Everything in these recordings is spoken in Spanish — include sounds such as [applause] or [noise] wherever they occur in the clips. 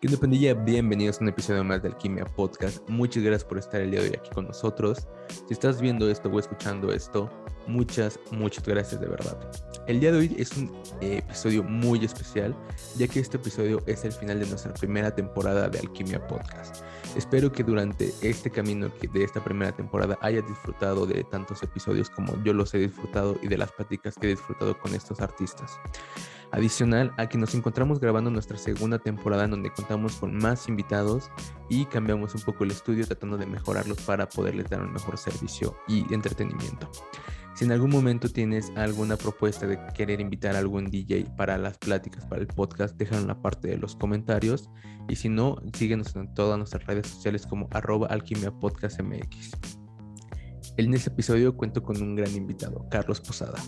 ¿Qué onda? Bienvenidos a un episodio más de Alquimia Podcast. Muchas gracias por estar el día de hoy aquí con nosotros. Si estás viendo esto o escuchando esto, muchas, muchas gracias de verdad. El día de hoy es un eh, episodio muy especial, ya que este episodio es el final de nuestra primera temporada de Alquimia Podcast. Espero que durante este camino de esta primera temporada hayas disfrutado de tantos episodios como yo los he disfrutado y de las pláticas que he disfrutado con estos artistas. Adicional a que nos encontramos grabando nuestra segunda temporada en donde contamos con más invitados y cambiamos un poco el estudio tratando de mejorarlos para poderles dar un mejor servicio y entretenimiento. Si en algún momento tienes alguna propuesta de querer invitar a algún DJ para las pláticas, para el podcast, déjalo en la parte de los comentarios. Y si no, síguenos en todas nuestras redes sociales como arroba alquimia podcast mx. En este episodio cuento con un gran invitado, Carlos Posada,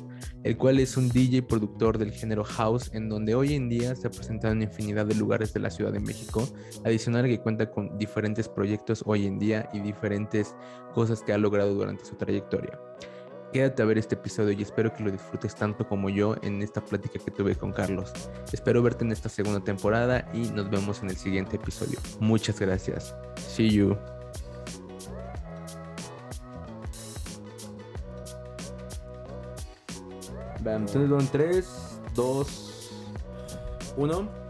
el cual es un DJ productor del género house en donde hoy en día se ha presentado en infinidad de lugares de la Ciudad de México, adicional que cuenta con diferentes proyectos hoy en día y diferentes cosas que ha logrado durante su trayectoria. Quédate a ver este episodio y espero que lo disfrutes tanto como yo en esta plática que tuve con Carlos. Espero verte en esta segunda temporada y nos vemos en el siguiente episodio. Muchas gracias. See you. entonces van 3, 2, 1.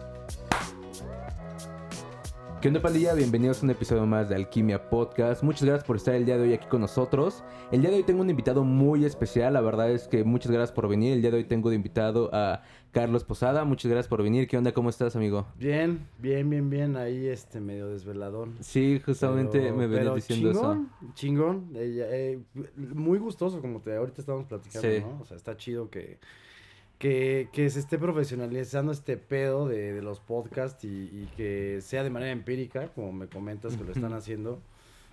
¿Qué onda pandilla? Bienvenidos a un episodio más de Alquimia Podcast. Muchas gracias por estar el día de hoy aquí con nosotros. El día de hoy tengo un invitado muy especial, la verdad es que muchas gracias por venir. El día de hoy tengo de invitado a Carlos Posada. Muchas gracias por venir. ¿Qué onda? ¿Cómo estás, amigo? Bien, bien, bien, bien. Ahí este medio desvelador. Sí, justamente me venía diciendo chingón, eso. Chingón, eh, muy gustoso como te ahorita estamos platicando, ¿no? O sea, está chido que que, que, se esté profesionalizando este pedo de, de los podcasts y, y, que sea de manera empírica, como me comentas que lo [laughs] están haciendo,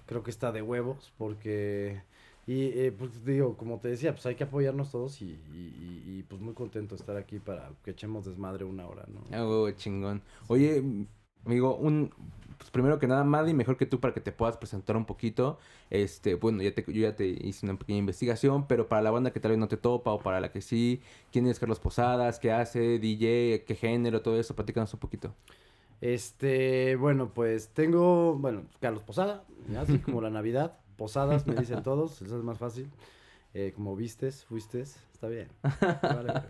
creo que está de huevos, porque, y eh, pues digo, como te decía, pues hay que apoyarnos todos y, y, y, pues muy contento de estar aquí para que echemos desmadre una hora, ¿no? Ah, huevo, chingón. Oye, amigo, un, pues primero que nada, Maddy, mejor que tú para que te puedas presentar un poquito. Este, bueno, ya te, yo ya te hice una pequeña investigación, pero para la banda que tal vez no te topa o para la que sí, ¿quién es Carlos Posadas? ¿Qué hace? DJ, ¿qué género? Todo eso, platícanos un poquito. Este, bueno, pues tengo, bueno, Carlos Posada, así como la [laughs] Navidad, Posadas, me dicen [laughs] todos, eso es más fácil. Eh, como vistes, fuiste, está bien. [laughs]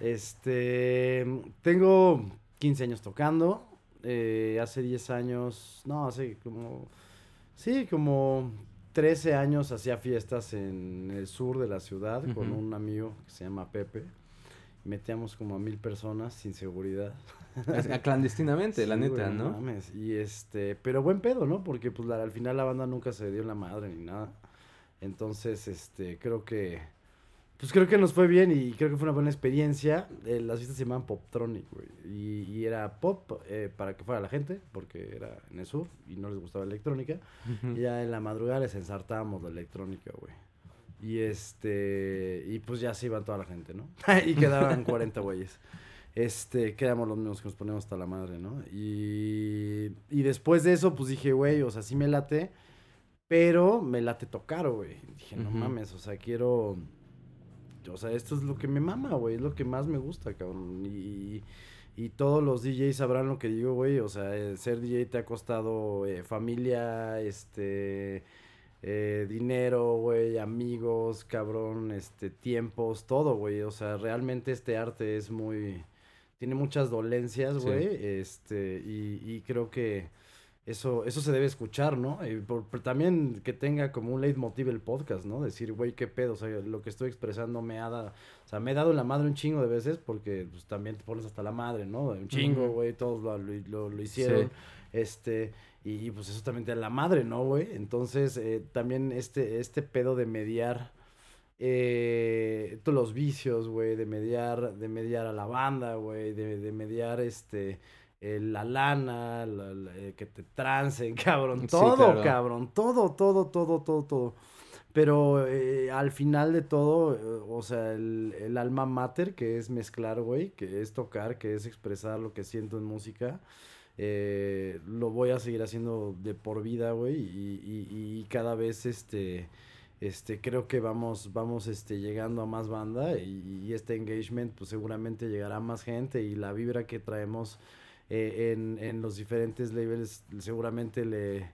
Este, tengo 15 años tocando, eh, hace 10 años, no, hace como, sí, como 13 años hacía fiestas en el sur de la ciudad con un amigo que se llama Pepe. Metíamos como a mil personas sin seguridad. [laughs] Clandestinamente, la neta, ¿no? Mames. Y este, pero buen pedo, ¿no? Porque pues al final la banda nunca se dio la madre ni nada. Entonces, este, creo que pues creo que nos fue bien y creo que fue una buena experiencia. Eh, las fiestas se llamaban Poptronic, güey. Y, era pop eh, para que fuera la gente, porque era en el sur y no les gustaba la electrónica. Y ya en la madrugada les ensartábamos la electrónica, güey. Y este. Y pues ya se iba toda la gente, ¿no? [laughs] y quedaban 40 güeyes. Este, quedamos los mismos que nos ponemos hasta la madre, ¿no? Y, y después de eso, pues dije, güey, o sea, sí me late, pero me late tocar, güey. Dije, no mames, o sea, quiero o sea, esto es lo que me mama, güey. Es lo que más me gusta, cabrón. Y, y todos los DJs sabrán lo que digo, güey. O sea, ser DJ te ha costado eh, familia, este... Eh, dinero, güey, amigos, cabrón, este, tiempos, todo, güey. O sea, realmente este arte es muy... Tiene muchas dolencias, güey. Este, y, y creo que eso, eso se debe escuchar, ¿no? Y por, también que tenga como un leitmotiv el podcast, ¿no? Decir, güey, qué pedo, o sea, lo que estoy expresando me ha dado, o sea, me he dado la madre un chingo de veces porque pues, también te pones hasta la madre, ¿no? Un chingo, güey, todos lo, lo, lo hicieron, este, y, pues eso también te da la madre, ¿no, güey? Entonces, eh, también este, este pedo de mediar, eh, todos los vicios, güey, de mediar, de mediar a la banda, güey, de, de mediar, este eh, la lana, eh, que te trancen, [laughs] cabrón, todo, cabrón, todo, todo, todo, todo, todo. Pero eh, al final de todo, o sea, el, el, alma mater, que es mezclar, güey, que es tocar, que es expresar lo que siento en música, lo voy a seguir haciendo de por vida, güey, y, y, y, cada vez, este, este, creo que vamos, vamos, este, llegando a más banda y, y este engagement, pues seguramente llegará a más gente y la vibra que traemos eh, en, en los diferentes labels seguramente le,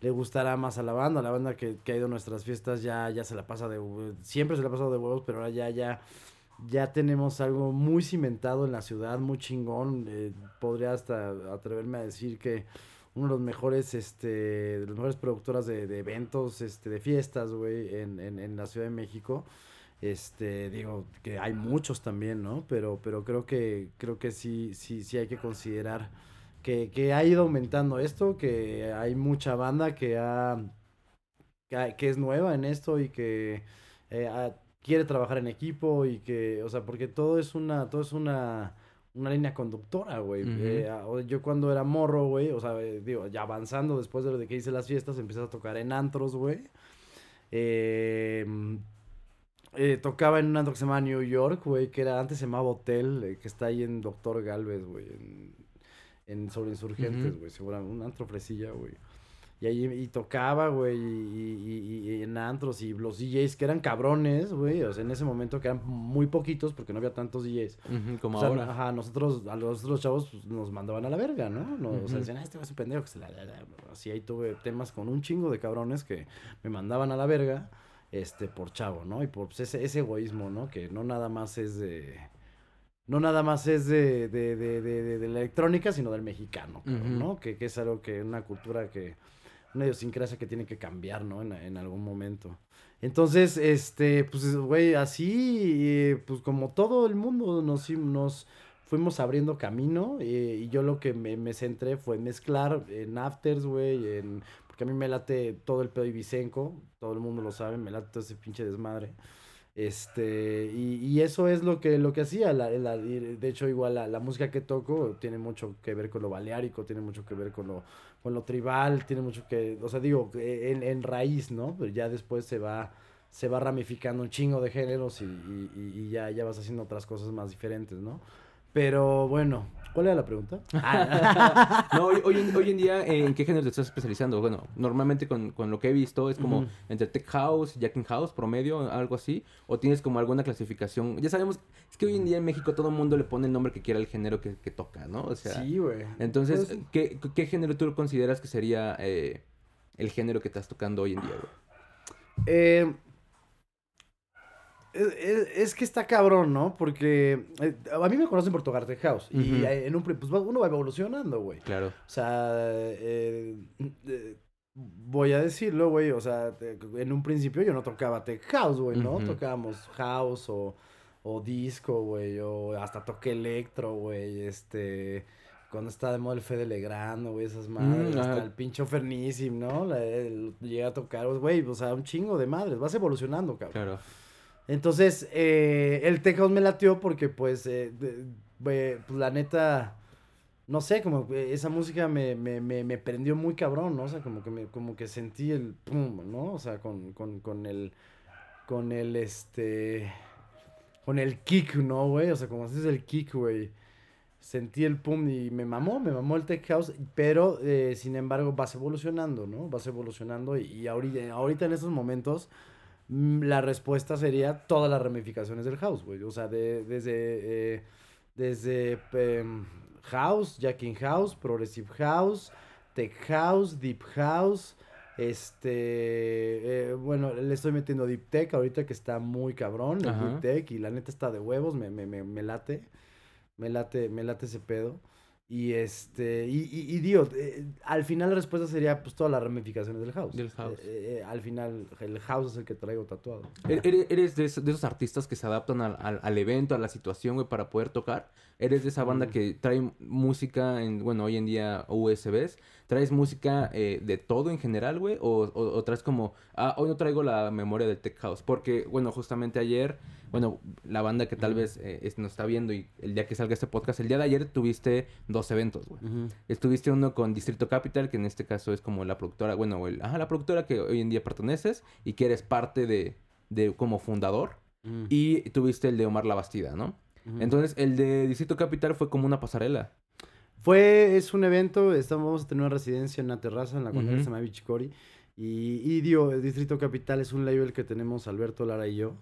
le gustará más a la banda. La banda que, que ha ido a nuestras fiestas ya, ya se la pasa de... Siempre se la ha pasado de huevos, pero ahora ya, ya, ya tenemos algo muy cimentado en la ciudad, muy chingón. Eh, podría hasta atreverme a decir que uno de los mejores, este, de las mejores productoras de, de eventos, este, de fiestas, güey, en, en, en la Ciudad de México. Este, digo, que hay muchos también, ¿no? Pero, pero creo que, creo que sí, sí, sí hay que considerar que, que ha ido aumentando esto, que hay mucha banda que ha, que, que es nueva en esto y que eh, quiere trabajar en equipo y que, o sea, porque todo es una, todo es una, una línea conductora, güey. Eh, o- yo cuando era morro, güey, o sea, eh, digo, ya avanzando después de lo de que hice las fiestas, empecé a tocar en antros, güey. Eh, eh, tocaba en un antro que se llama New York, güey, que era antes se llamaba Hotel, eh, que está ahí en Doctor Galvez, güey, en, en sobre insurgentes, güey, seguramente, un antro fresilla, güey. Y ahí y tocaba, güey, y, y- y- y en antros y los DJs que eran cabrones, güey, o sea, en ese momento que eran muy poquitos porque no había tantos DJs. Como O sea, ahora. ajá, nosotros, a los otros chavos pues, nos mandaban a la verga, ¿no? No, O sea, decían, ah, este güey es un pendejo. Que se la, la, la". Así ahí tuve temas con un chingo de cabrones que me mandaban a la verga, este, por chavo, ¿no? Y por pues, ese, ese egoísmo, ¿no? Que no nada más es de... No nada más es de, de, de, de, de- de la electrónica, sino del mexicano. ¿no? Que, que es algo que, una cultura que, una idiosincrasia que tiene que cambiar, ¿no? En, en algún momento. Entonces, este, pues, güey, así, pues como todo el mundo nos, nos fuimos abriendo camino y yo lo que me, me centré fue mezclar en afters, güey, en, porque a mí me late todo el pedo ibicenco, todo el mundo lo sabe, me late todo ese pinche desmadre. Este, y, y eso es lo que, lo que hacía, la, de hecho igual la, la música que toco tiene mucho que ver con lo baleárico, tiene mucho que ver con lo, con lo tribal, tiene mucho que, o sea, digo, en, en raíz, ¿no? Pero ya después se va, se va ramificando un chingo de géneros y, y- y- y ya, ya vas haciendo otras cosas más diferentes, ¿no? Pero bueno, ¿cuál era la pregunta? Ah, [laughs] No, hoy, hoy en, hoy en día, eh, ¿en qué género te estás especializando? Bueno, normalmente con, con lo que he visto es como entre Tech House, Jacking House, promedio, algo así. O tienes como alguna clasificación. Ya sabemos, es que hoy en día en México todo el mundo le pone el nombre que quiera al género que, que toca, ¿no? O sea, sí, güey. entonces, Pues, ¿qué, ¿qué género tú consideras que sería eh, el género que estás tocando hoy en día, güey? Eh, es, es- es que está cabrón, ¿no? Porque eh, a mí me conocen por tocar Tech House. Y Ujú. eh, en un, pues uno va evolucionando, güey. Claro. O sea, eh, eh, voy a decirlo, güey. O sea, en un principio yo no tocaba Tech House, güey, ¿no? Tocábamos House o, o Disco, güey. O hasta toqué Electro, güey. Este. Cuando estaba de moda el Fede Legrand, güey, esas madres. Mm, hasta ajá. el pinche Ferníssim, ¿no? La- el- llegué a tocar, güey. O sea, un chingo de madres. Vas evolucionando, cabrón. Claro. Entonces, eh, el Tech House me latió porque, pues, eh, pues, la neta, no sé, como que esa música me, me, me, me prendió muy cabrón, ¿no? O sea, como que, me, como que sentí el pum, ¿no? O sea, con, con, con el, con el, este, con el kick, ¿no, güey? O sea, como haces el kick, güey. Sentí el pum y me mamó, me mamó el Tech House, pero, eh, sin embargo, vas evolucionando, ¿no? Vas evolucionando y, y ahorita, ahorita en estos momentos la respuesta sería todas las ramificaciones del house, güey. O sea, de- desde, eh, desde em, house, jacking house, progressive house, tech house, deep house. Este, eh, bueno, le estoy metiendo deep tech ahorita que está muy cabrón, el deep tech, y la neta está de huevos, me, me, me, me late, me late, me late ese pedo. Y este, y, y, y digo, eh, al final la respuesta sería pues todas las ramificaciones del house. Del house. Eh, eh, al final, el house es el que traigo tatuado. ¿E- ¿Eres, eres de, esos, de esos artistas que se adaptan al, al- al evento, a la situación, güey, para poder tocar? ¿Eres de esa banda Mm. que trae música en, bueno, hoy en día USBs? ¿Traes música eh, de todo en general, güey? O, o, o traes como, ah, hoy no traigo la memoria del Tech House? Porque, bueno, justamente ayer, bueno, la banda que tal vez eh, es- nos está viendo y el día que salga este podcast, el día de ayer tuviste dos eventos, güey. Estuviste uno con Distrito Capital, que en este caso es como la productora, bueno, el, ajá, la productora que hoy en día perteneces y que eres parte de, de como fundador. Y tuviste el de Omar La Bastida, ¿no? Entonces, el de Distrito Capital fue como una pasarela. Fue, es un evento, estamos, vamos a tener una residencia en una terraza en la cual se llama Bichicori. Y, y digo, el Distrito Capital es un label que tenemos Alberto Lara y yo.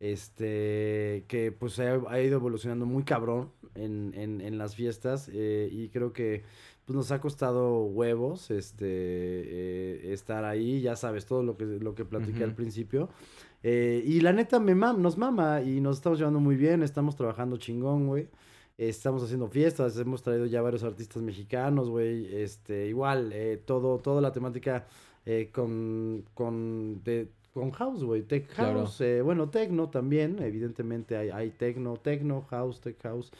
Este, que pues ha, ha ido evolucionando muy cabrón en, en, en las fiestas. eh, y creo que pues nos ha costado huevos este eh, estar ahí, ya sabes, todo lo que, lo que platiqué al principio. Eh, y la neta me mam- nos mama y nos estamos llevando muy bien, estamos trabajando chingón, güey. Estamos haciendo fiestas, hemos traído ya varios artistas mexicanos, güey. Este, igual, eh, todo, toda la temática eh, con, con, de- con house, güey. Tech Claro. house, eh, bueno, techno también, evidentemente hay, hay techno, techno, house, tech house.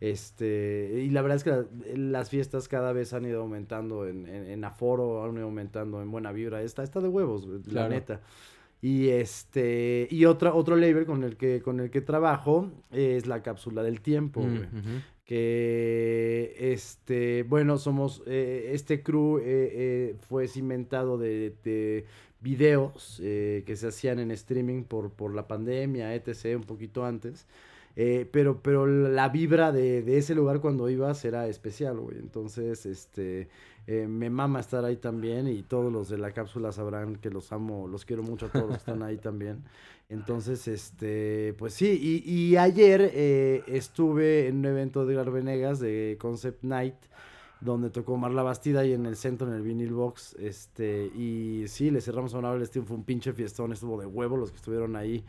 Este, y la verdad es que la- las fiestas cada vez han ido aumentando en, en, en aforo, han ido aumentando en buena vibra. Está, está de huevos, la neta. Y este, y otra, otro label con el que, con el que trabajo es la cápsula del tiempo, Mm, güey. Que este, bueno, somos, eh, este crew eh, eh, fue cimentado de, de videos que se hacían en streaming por, por la pandemia, etc., un poquito antes. Eh, pero, pero la vibra de, de ese lugar cuando ibas era especial, güey. Entonces, este, eh, me mama estar ahí también y todos los de la cápsula sabrán que los amo, los quiero mucho a todos están ahí también. Entonces, este, pues sí, y, ayer eh, estuve en un evento de Edgar Venegas de Concept Night, donde tocó Marla Bastida y en el centro, en el Vinyl Box, este, y sí, le cerramos a una hora fue un pinche fiestón, estuvo de huevo los que estuvieron ahí,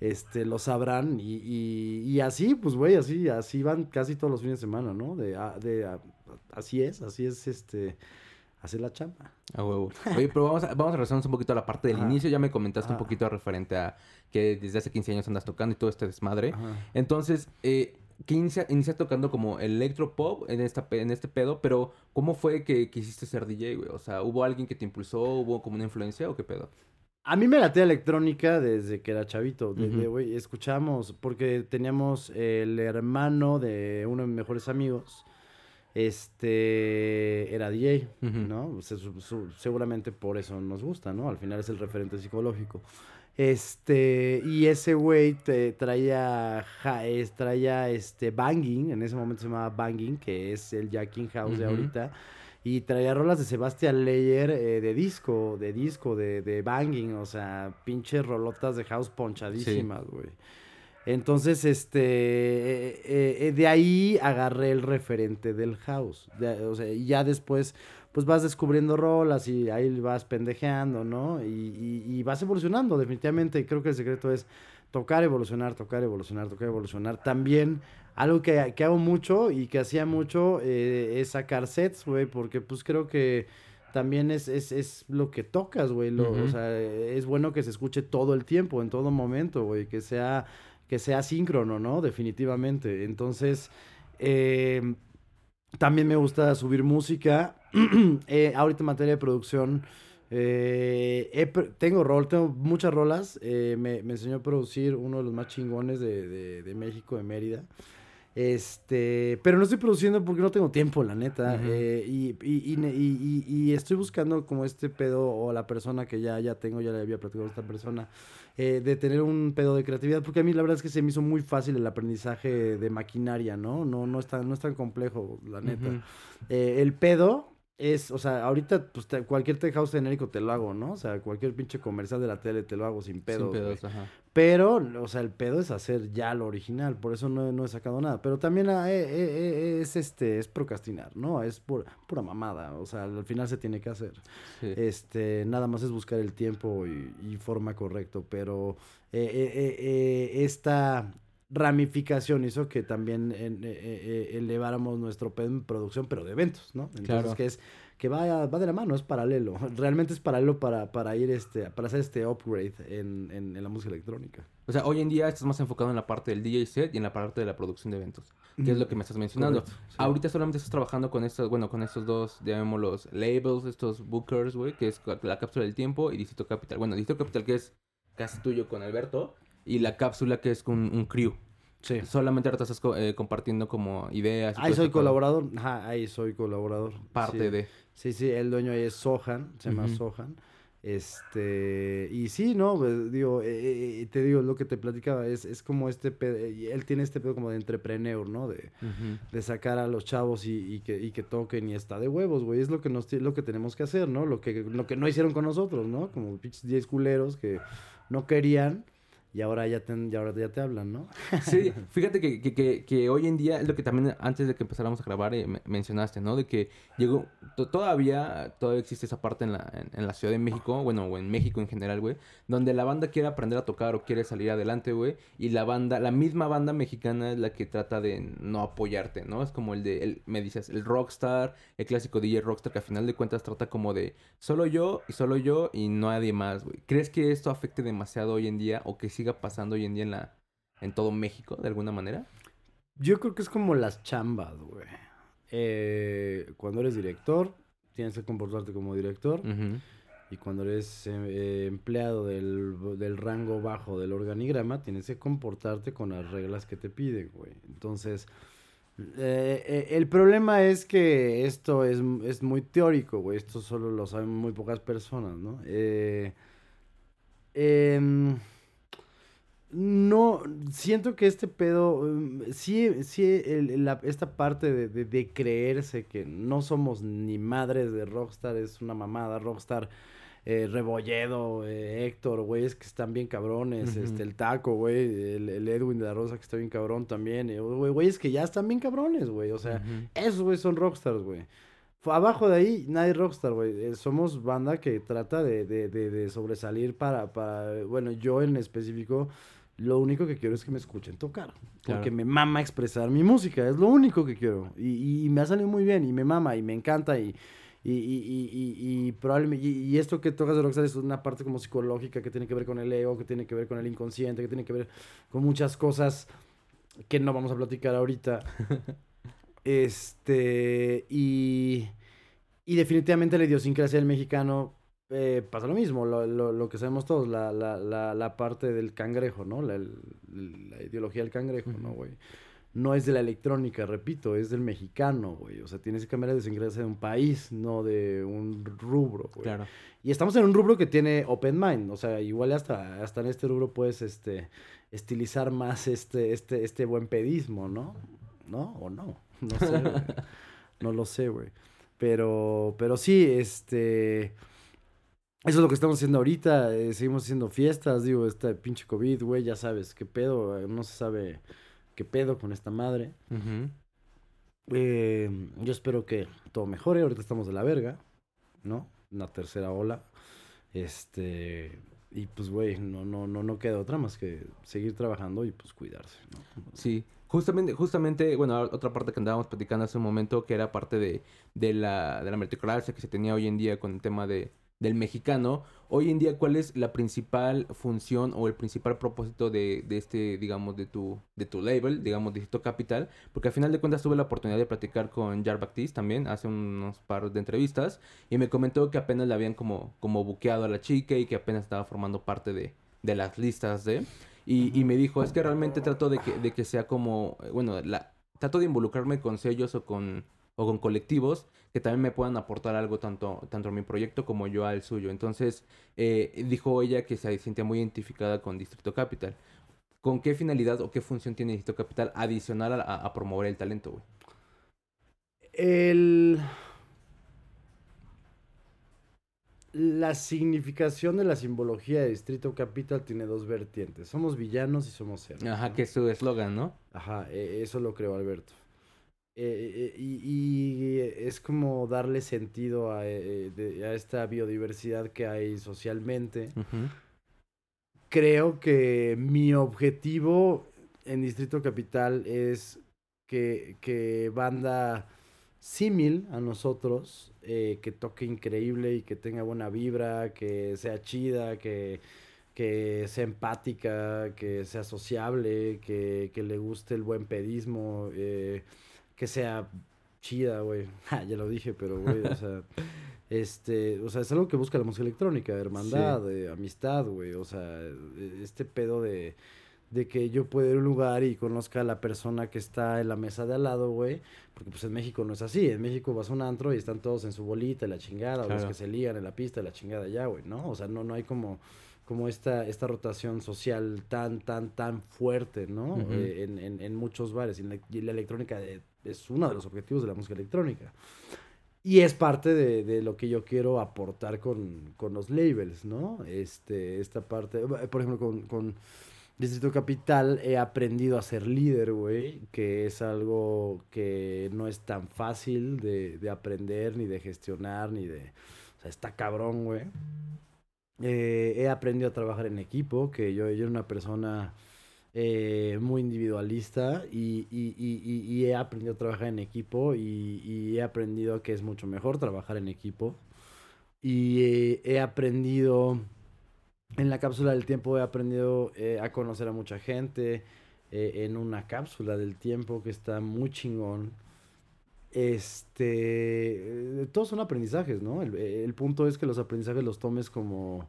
este, lo sabrán, y, y, y así, pues, güey, así, así van casi todos los fines de semana, ¿no? De, a- de, a- así es, así es, este, hacer la chamba. A huevo. Oye, pero vamos a, vamos a regresarnos un poquito a la parte del Ajá. inicio. Ya me comentaste un poquito referente a que desde hace 15 años andas tocando y todo este desmadre. Ajá. Entonces, eh, que inicia, inicia tocando como electropop en, esta, en este pedo, pero ¿cómo fue que quisiste ser DJ, güey? O sea, ¿hubo alguien que te impulsó? ¿Hubo como una influencia o qué pedo? A mí me latea electrónica desde que era chavito. De, de, Ujú. güey, escuchamos, porque teníamos el hermano de uno de mis mejores amigos. Este era DJ. ¿no? Se- su- su- seguramente por eso nos gusta, ¿no? Al final es el referente psicológico. Este, y ese güey te traía, ja- es- traía este Banging, en ese momento se llamaba Banging, que es el Jacking House de ahorita. Y traía rolas de Sebastian Leyer eh, de disco, de disco, de, de banging, o sea, pinches rolotas de house ponchadísimas, güey. Entonces, este, eh, eh, eh, de ahí agarré el referente del house. De- o sea, y ya después, pues vas descubriendo rolas y ahí vas pendejeando, ¿no? Y, y- y vas evolucionando, definitivamente. Creo que el secreto es tocar, evolucionar, tocar, evolucionar, tocar, evolucionar. También algo que, que hago mucho y que hacía mucho eh, es sacar sets, güey, porque pues creo que también es, es, es lo que tocas, güey. O sea, es bueno que se escuche todo el tiempo, en todo momento, güey, que sea, que sea síncrono, ¿no? Definitivamente. Entonces, eh, también me gusta subir música. [clears throat] Eh, ahorita en materia de producción, eh, he tengo rol, tengo muchas rolas. Eh, me, me enseñó a producir uno de los más chingones de, de- de México, de Mérida. Este, pero no estoy produciendo porque no tengo tiempo, la neta. Ujú. y, y, y ne- y- y- y estoy buscando como este pedo o la persona que ya, ya tengo, ya le había platicado a esta persona, eh, de tener un pedo de creatividad. Porque a mí la verdad es que se me hizo muy fácil el aprendizaje de maquinaria, ¿no? No, no, es, tan, no es tan complejo, la neta. Eh, el pedo es, o sea, ahorita pues, te- cualquier tech house genérico te lo hago, ¿no? O sea, cualquier pinche comercial de la tele te lo hago sin pedos. Sin pedos, ajá. Pero, o sea, el pedo es hacer ya lo original, por eso no, no he sacado nada. Pero también ah, eh, eh, eh, es este, es procrastinar, ¿no? Es pura, pura mamada, o sea, al final se tiene que hacer. Sí. Este, nada más es buscar el tiempo y, y forma correcto, pero esta ramificación hizo que también en- eh, eh, eh, eleváramos nuestro en producción, pero de eventos, ¿no? Entonces, Claro. que es que va, va de la mano, es paralelo. [laughs] Realmente es paralelo para, para ir este, para hacer este upgrade en, en, en la música electrónica. O sea, hoy en día estás más enfocado en la parte del DJ set y en la parte de la producción de eventos, que es lo que me estás mencionando. Correcto, sí. Ahorita solamente estás trabajando con estos, bueno, con estos dos, llamémoslos labels, estos bookers, güey, que es la cápsula del tiempo y Distrito Capital. Bueno, Distrito Capital que es casi tuyo con Alberto y la cápsula que es con un crew. Sí. Solamente ahorita estás co- eh, compartiendo como ideas. y Ahí soy este colaborador. Ajá, ahí soy colaborador. Parte sí. de. Sí, sí, el dueño ahí es Sohan, se llama Ujú. Sohan. Este, y sí, ¿no? Pues, digo, eh, eh, te digo, lo que te platicaba, es, es como este pedo, él tiene este pedo como de entrepreneur, ¿no? De, de sacar a los chavos y, y, que, y que toquen y está de huevos, güey, es lo que, nos, lo que tenemos que hacer, ¿no? Lo que, lo que no hicieron con nosotros, ¿no? Como pinches 10 culeros que no querían y ahora ya te, ahora ya te hablan, ¿no? [laughs] Sí, [laughs] fíjate que, que, que, hoy en día es lo que también antes de que empezáramos a grabar eh, mencionaste, ¿no? De que llegó, todavía, todavía existe esa parte en la, en, la Ciudad de México, bueno, o en México en general, güey, donde la banda quiere aprender a tocar o quiere salir adelante, güey, y la banda, la misma banda mexicana es la que trata de no apoyarte, ¿no? Es como el de, el, me dices, el rockstar, el clásico DJ rockstar, que a final de cuentas trata como de solo yo y solo yo y nadie más, güey. ¿Crees que esto afecte demasiado hoy en día o que siga pasando hoy en día en la en todo México de alguna manera? Yo creo que es como las chambas, güey. Eh, cuando eres director, tienes que comportarte como director. Y cuando eres eh, empleado del, rango bajo del organigrama, tienes que comportarte con las reglas que te piden, güey. Entonces, eh, el problema es que esto es, es muy teórico, güey. Esto solo lo saben muy pocas personas, ¿no? Eh, Em, no, siento que este pedo, em, sí, sí, esta parte de, creerse que no somos ni madres de Rockstar es una mamada. Rockstar, eh, Rebolledo, eh, Héctor, güey, es que están bien cabrones. Este, el Taco, güey, el, Edwin de la Rosa que está bien cabrón también. Eh, güey, es que ya están bien cabrones, güey. O sea, esos, güey, son Rockstars, güey. Abajo de ahí, nadie rockstar, güey. Eh, somos banda que trata de, de, de, sobresalir para, para, bueno, yo en específico, lo único que quiero es que me escuchen tocar. Porque me mama expresar mi música, es lo único que quiero. Y, y, me ha salido muy bien, y me mama, y me encanta, y, y, y, y, probablemente, y, esto que tocas de Rockstar es una parte como psicológica que tiene que ver con el ego, que tiene que ver con el inconsciente, que tiene que ver con muchas cosas que no vamos a platicar ahorita. [laughs] Este, y, y definitivamente la idiosincrasia del mexicano eh, pasa lo mismo, lo, lo, lo, que sabemos todos, la, la, la, la parte del cangrejo, ¿no? La, la ideología del cangrejo, ¿no, güey? No es de la electrónica, repito, es del mexicano, güey. O sea, tienes que cambiar la idiosincrasia de un país, no de un rubro, güey. Claro. Y estamos en un rubro que tiene open mind, o sea, igual hasta, hasta en este rubro puedes este, estilizar más este, este, este buen pedismo, ¿no? ¿No? ¿O no? No sé, güey. [laughs] No lo sé, güey. Pero, pero sí, este... Eso es lo que estamos haciendo ahorita. Eh, seguimos haciendo fiestas, digo, este pinche COVID, güey, ya sabes, qué pedo. Eh, no se sabe qué pedo con esta madre. eh, yo espero que todo mejore. Ahorita estamos de la verga, ¿no? Una tercera ola. Este. Y pues, güey, no, no, no, no queda otra más que seguir trabajando y pues cuidarse, ¿no? Sí. Justamente, justamente, bueno, otra parte que andábamos platicando hace un momento, que era parte de, de la, de la meritocracia que se tenía hoy en día con el tema de, del mexicano. Hoy en día, ¿cuál es la principal función o el principal propósito de, de este, digamos, de tu, de tu label, digamos, Distrito Capital? Porque al final de cuentas tuve la oportunidad de platicar con Jar Baptiste también, hace unos par de entrevistas, y me comentó que apenas le habían como, como buqueado a la chica y que apenas estaba formando parte de, de las listas de... Y, me dijo, es que realmente trato de que, de que sea como, bueno, la, trato de involucrarme con sellos o con, o con colectivos que también me puedan aportar algo tanto, tanto a mi proyecto como yo al suyo. Entonces, eh, dijo ella que se sentía muy identificada con Distrito Capital. ¿Con qué finalidad o qué función tiene Distrito Capital adicional a, a promover el talento, güey? El la significación de la simbología de Distrito Capital tiene dos vertientes. Somos villanos y somos héroes. Ajá, que es su eslogan, ¿no? Ajá, e, eso lo creo Alberto. E, e, y, es como darle sentido a, esta biodiversidad que hay socialmente. Creo que mi objetivo en Distrito Capital es que, que banda símil a nosotros, eh, que toque increíble y que tenga buena vibra, que sea chida, que, que sea empática, que sea sociable, que, que le guste el buen pedismo, eh, que sea chida, güey. [laughs] ya lo dije, pero, güey, o sea, [laughs] este, o sea, es algo que busca la música electrónica, hermandad, eh, amistad, güey, o sea, este pedo de de que yo pueda ir a un lugar y conozca a la persona que está en la mesa de al lado, güey. Porque pues en México no es así. En México vas a un antro y están todos en su bolita, la chingada, o los que se lían en la pista, la chingada ya, güey, ¿no? O sea, no, no hay como, como esta, esta rotación social tan, tan, tan fuerte, ¿no? Eh, en, en, en muchos bares. Y la, y la electrónica eh, es uno de los objetivos de la música electrónica. Y es parte de, de lo que yo quiero aportar con, con los labels, ¿no? Este, esta parte, eh, por ejemplo, con, con Distrito Capital he aprendido a ser líder, güey, que es algo que no es tan fácil de, de aprender, ni de gestionar, ni de... O sea, está cabrón, güey. Eh, he aprendido a trabajar en equipo, que yo, yo era una persona eh, muy individualista y, y- y- y- he aprendido a trabajar en equipo y, he aprendido que es mucho mejor trabajar en equipo. Y eh, he aprendido, en la cápsula del tiempo he aprendido eh, a conocer a mucha gente en una cápsula del tiempo que está muy chingón. Este, todos son aprendizajes, ¿no? El, el punto es que los aprendizajes los tomes como,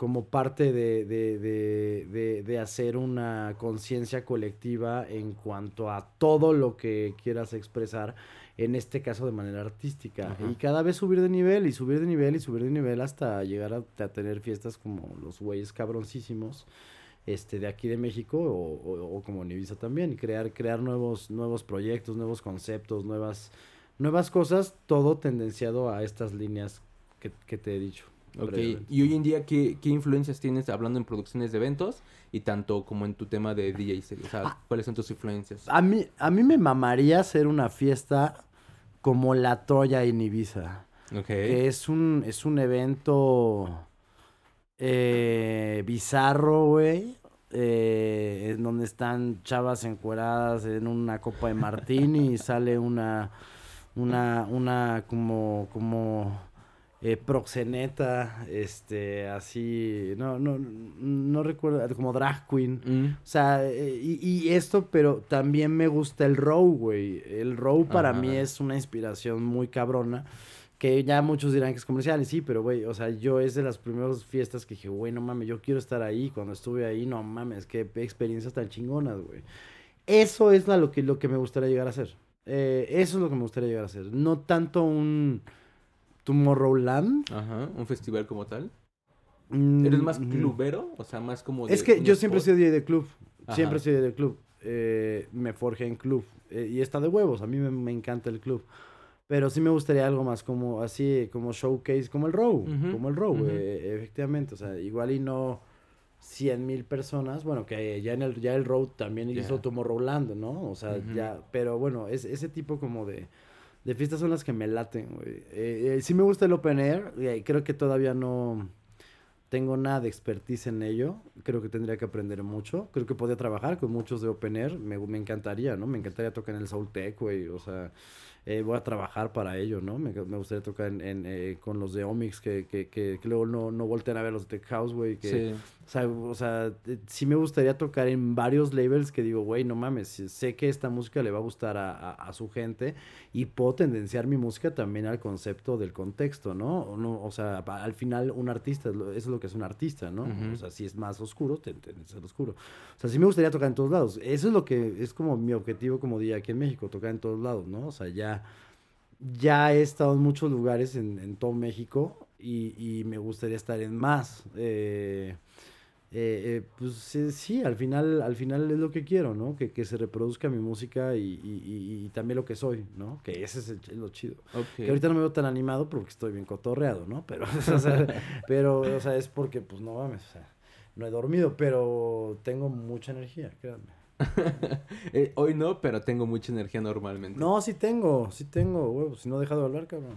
como parte de, de, de, de, de hacer una conciencia colectiva en cuanto a todo lo que quieras expresar, en este caso de manera artística. Ajá. Y cada vez subir de nivel y subir de nivel y subir de nivel hasta llegar a, a tener fiestas como los güeyes cabroncísimos este, de aquí de México o, o- o como en Ibiza también, y crear, crear nuevos, nuevos proyectos, nuevos conceptos, nuevas, nuevas cosas, todo tendenciado a estas líneas que, que te he dicho. Ok, y hoy en día, ¿qué, qué influencias tienes hablando en producciones de eventos y tanto como en tu tema de DJ? O sea, Ah. ¿cuáles son tus influencias? A mí, a mí me mamaría hacer una fiesta como la Troya en Ibiza. Ok. Que es un, es un evento eh, bizarro, güey. eh, en donde están chavas encueradas en una copa de martini y sale una, una, una como, como eh, proxeneta, este, así, no, no, no recuerdo, como drag queen. Mm, O sea, eh, y, y esto, pero también me gusta el row, güey. El row para Ajá. mí es una inspiración muy cabrona. Que ya muchos dirán que es comercial, y sí, pero güey, o sea, yo es de las primeras fiestas que dije, güey, no mames, yo quiero estar ahí. Cuando estuve ahí, no mames, qué experiencias tan chingonas, güey. Eso es la- lo, que, lo que me gustaría llegar a hacer. Eh, eso es lo que me gustaría llegar a hacer. No tanto un Tomorrowland. Ajá, un festival como tal. Mm, ¿Eres más clubero? O sea, más como de Es que yo siempre sido DJ de club. Siempre he Ajá. sido DJ de club. Eh, me forjé en club. Eh, y está de huevos. A mí me, me encanta el club. Pero sí me gustaría algo más como así, como showcase, como el row. Como el row, eh, efectivamente. O sea, igual y no 100 mil personas. Bueno, que ya en el, ya el row también Ya. hizo Tomorrowland, ¿no? O sea, ya. Pero bueno, es, ese tipo como de. De fiestas son las que me laten, güey. Eh, eh, sí me gusta el open air. y creo que todavía no tengo nada de expertise en ello. Creo que tendría que aprender mucho. Creo que podría trabajar con muchos de Open Air. Me, me encantaría, ¿no? Me encantaría tocar en el Soul Tech, güey. O sea, eh, voy a trabajar para ello, ¿no? Me, gustaría tocar en, en, con los de Omix, que, que, que, que luego no, no voltean a ver los de Tech House, güey. Que, Sí. O sea, o sea, eh, sí me gustaría tocar en varios labels que digo, güey, no mames, sé- que esta música le va a gustar a, a- a su gente y puedo tendenciar mi música también al concepto del contexto, ¿no? O, no, o sea, al final un artista, es lo- eso es lo que es un artista, ¿no? O sea, si es más oscuro, te tendencias al oscuro. O sea, sí me gustaría tocar en todos lados. Eso es lo que es como mi objetivo como día aquí en México, tocar en todos lados, ¿no? O sea, ya ya he estado en muchos lugares en, en todo México y, y me gustaría estar en más. Eh, eh, eh, pues eh, sí, al final, al final es lo que quiero, ¿no? Que, que se reproduzca mi música y, y- y- y también lo que soy, ¿no? Que ese es, el lo chido. Ok. Que ahorita no me veo tan animado porque estoy bien cotorreado, ¿no? Pero, [laughs] o sea, [laughs] pero, o sea, es porque, pues no mames, o sea, no he dormido, pero tengo mucha energía, créanme. [laughs] Eh, hoy no, pero tengo mucha energía normalmente. No, sí tengo, sí tengo, huevo, si no he dejado de hablar, cabrón.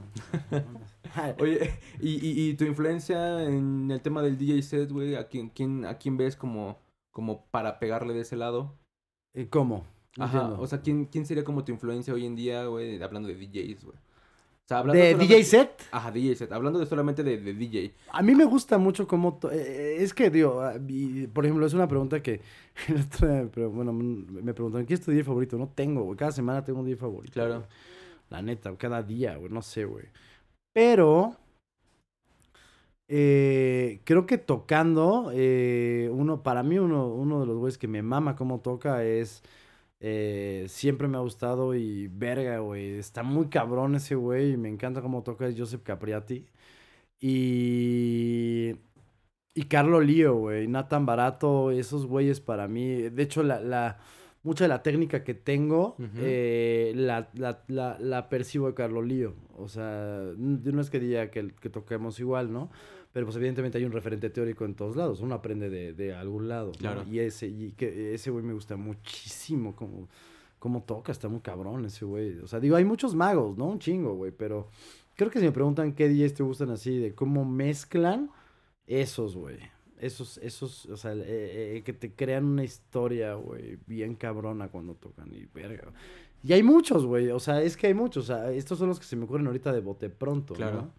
[laughs] Oye, ¿y, y, y tu influencia en el tema del DJ set, güey? ¿A quién, quién, ¿A quién ves como, como para pegarle de ese lado? ¿y ¿Cómo? No Ajá, entiendo. o sea, ¿quién, ¿quién sería como tu influencia hoy en día, güey? Hablando de DJs, güey. O sea, hablando ¿De DJ set? Ajá, DJ set. Hablando de solamente de, de DJ. A mí me gusta mucho cómo... to- eh, es que, digo, ah, y, por ejemplo, es una pregunta que... [laughs] pero bueno, me preguntan, ¿quién es tu DJ favorito? No tengo, güey. Cada semana tengo un DJ favorito. Claro. güey. La neta, cada día, güey. No sé, güey. Pero... Eh, creo que tocando, eh, uno, para mí uno, uno de los güeyes que me mama cómo toca es, eh, siempre me ha gustado y verga, güey, está muy cabrón ese güey y me encanta cómo toca Joseph Capriati. Y, y Carlo Lío, güey, Nathan Barato, esos güeyes para mí, de hecho la, la mucha de la técnica que tengo eh, la, la, la, la percibo de Carlo Lío. O sea, n- no es que diga que, que toquemos igual, ¿no? Pero pues evidentemente hay un referente teórico en todos lados. Uno aprende de, de algún lado. ¿no? Claro. Y ese, y que ese güey me gusta muchísimo como, como toca, está muy cabrón ese güey. O sea, digo, hay muchos magos, ¿no? Un chingo, güey. Pero creo que si me preguntan qué DJs te gustan así, de cómo mezclan, esos, güey. Esos, esos, o sea, eh, eh, que te crean una historia, güey, bien cabrona cuando tocan y verga. Y hay muchos, güey, o sea, es que hay muchos, o sea, estos son los que se me ocurren ahorita de bote pronto, Claro. ¿no?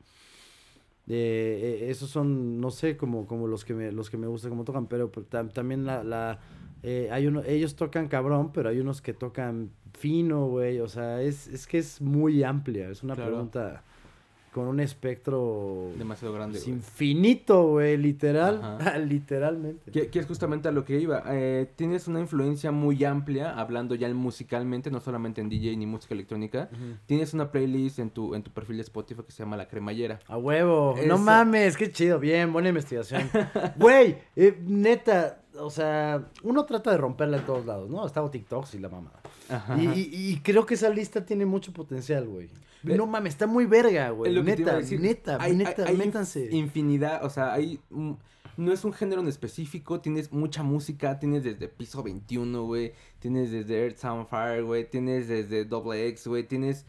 Eh, eh, esos son, no sé, como, como los que me, los que me gusta cómo tocan, pero, pues, tam- también la, la eh, hay uno, ellos tocan cabrón, pero hay unos que tocan fino, güey, o sea, es, es que es muy amplia, es una Claro. pregunta con un espectro Demasiado grande, pues, infinito, güey, literal, [laughs] literalmente. Que, que es justamente a lo que iba. Eh, tienes una influencia muy amplia, hablando ya musicalmente, no solamente en DJ ni música electrónica. Tienes una playlist en tu, en tu perfil de Spotify que se llama La Cremallera. A huevo, no mames, qué chido, bien, buena investigación. [laughs] Güey, eh, neta, o sea, uno trata de romperla en todos lados, ¿no? Estaba TikToks y la mamada. Ajá. Y, y- y creo que esa lista tiene mucho potencial, güey. No mames, está muy verga, güey. Neta, decir. neta, Hay- hay- neta, hay métanse. Infinidad, o sea, hay. no es un género en específico, tienes mucha música, tienes desde Piso 21, güey, tienes desde Earth Sound Fire, güey, tienes desde Double X, güey, tienes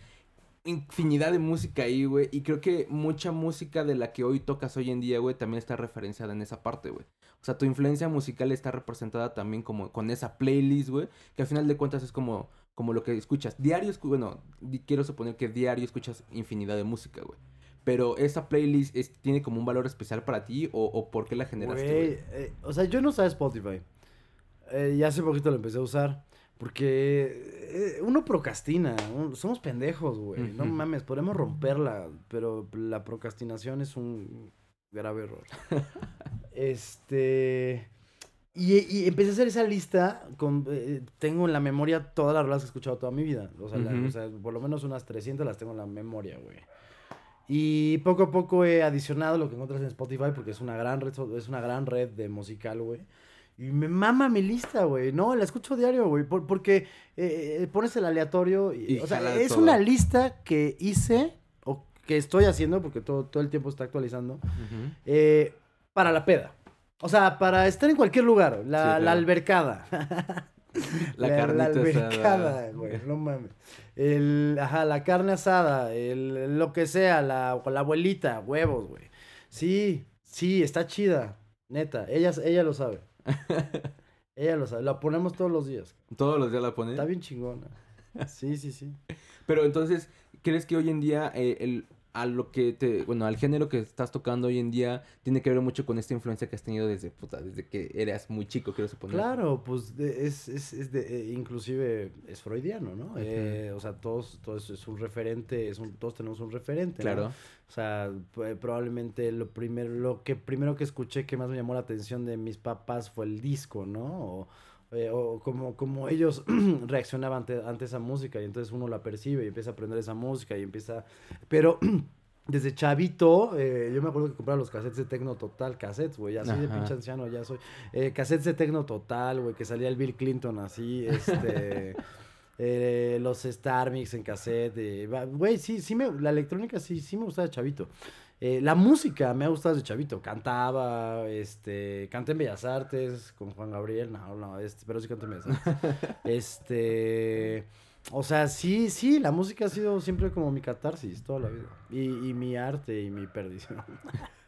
infinidad de música ahí, güey, y creo que mucha música de la que hoy tocas hoy en día, güey, también está referenciada en esa parte, güey. O sea, tu influencia musical está representada también como con esa playlist, güey, que al final de cuentas es como, como lo que escuchas. Diario, escu- bueno, di- quiero suponer que diario escuchas infinidad de música, güey. Pero esa playlist es- tiene como un valor especial para ti o, o por qué la generaste, Güey, eh, o sea, yo no usaba Spotify. Eh, y hace poquito lo empecé a usar. Porque eh, uno procrastina. un- somos pendejos, güey. No mames, podemos romperla. Pero la procrastinación es un grave error. [laughs] este. Y, y empecé a hacer esa lista. Con, eh, tengo en la memoria todas las rolas que he escuchado toda mi vida. O sea, la- Ujú. o sea, por lo menos unas 300 las tengo en la memoria, güey. Y poco a poco he adicionado lo que encuentras en Spotify porque es una gran red, es una gran red de musical, güey. Y me mama mi lista, güey. No, la escucho diario, güey. por- porque eh, eh, pones el aleatorio. Y, Y o sea, es todo. una lista que hice o que estoy haciendo porque todo, todo el tiempo está actualizando. Eh, para la peda. O sea, para estar en cualquier lugar. La, Sí, la albercada. [laughs] La, La, la asada. albercada, güey, no mames. El, ajá, la carne asada, el, lo que sea, la, la abuelita, huevos, güey. Sí, sí, está chida, neta, ella, ella lo sabe. [laughs] Ella lo sabe, la ponemos todos los días. Todos los días la pones. Está bien chingona. Sí, sí, sí. [laughs] Pero entonces, ¿crees que hoy en día eh, el, a lo que te, bueno, al género que estás tocando hoy en día tiene que ver mucho con esta influencia que has tenido desde, puta, desde que eras muy chico, quiero suponer? Claro, pues de- es, es, es de, eh, inclusive es freudiano, ¿no? Eh, o sea, todos, todos es un referente, es un, todos tenemos un referente, ¿no? Claro. O sea, probablemente lo primero, lo que primero que escuché que más me llamó la atención de mis papás fue el disco, ¿no? O, eh, o como, como [clears throat] ellos [clears throat] reaccionaban ante, ante esa música y entonces uno la percibe y empieza a aprender esa música y empieza... Pero [clears throat] desde chavito, eh, yo me acuerdo que compraba los cassettes de Tecno Total, cassettes, güey, ya soy de pinche anciano, ya soy... Eh, cassettes de Tecno Total, güey, que salía el Bill Clinton así, este... [laughs] los Star Mix en cassette, güey, sí, sí me, la electrónica sí, sí me gustaba chavito. Eh, la música me ha gustado desde chavito, cantaba, este, canté en Bellas Artes con Juan Gabriel, no, no, este, pero sí canté en Bellas Artes. [laughs] este, o sea, sí, sí, la música ha sido siempre como mi catarsis toda la vida. Y, y mi arte y mi perdición. [laughs]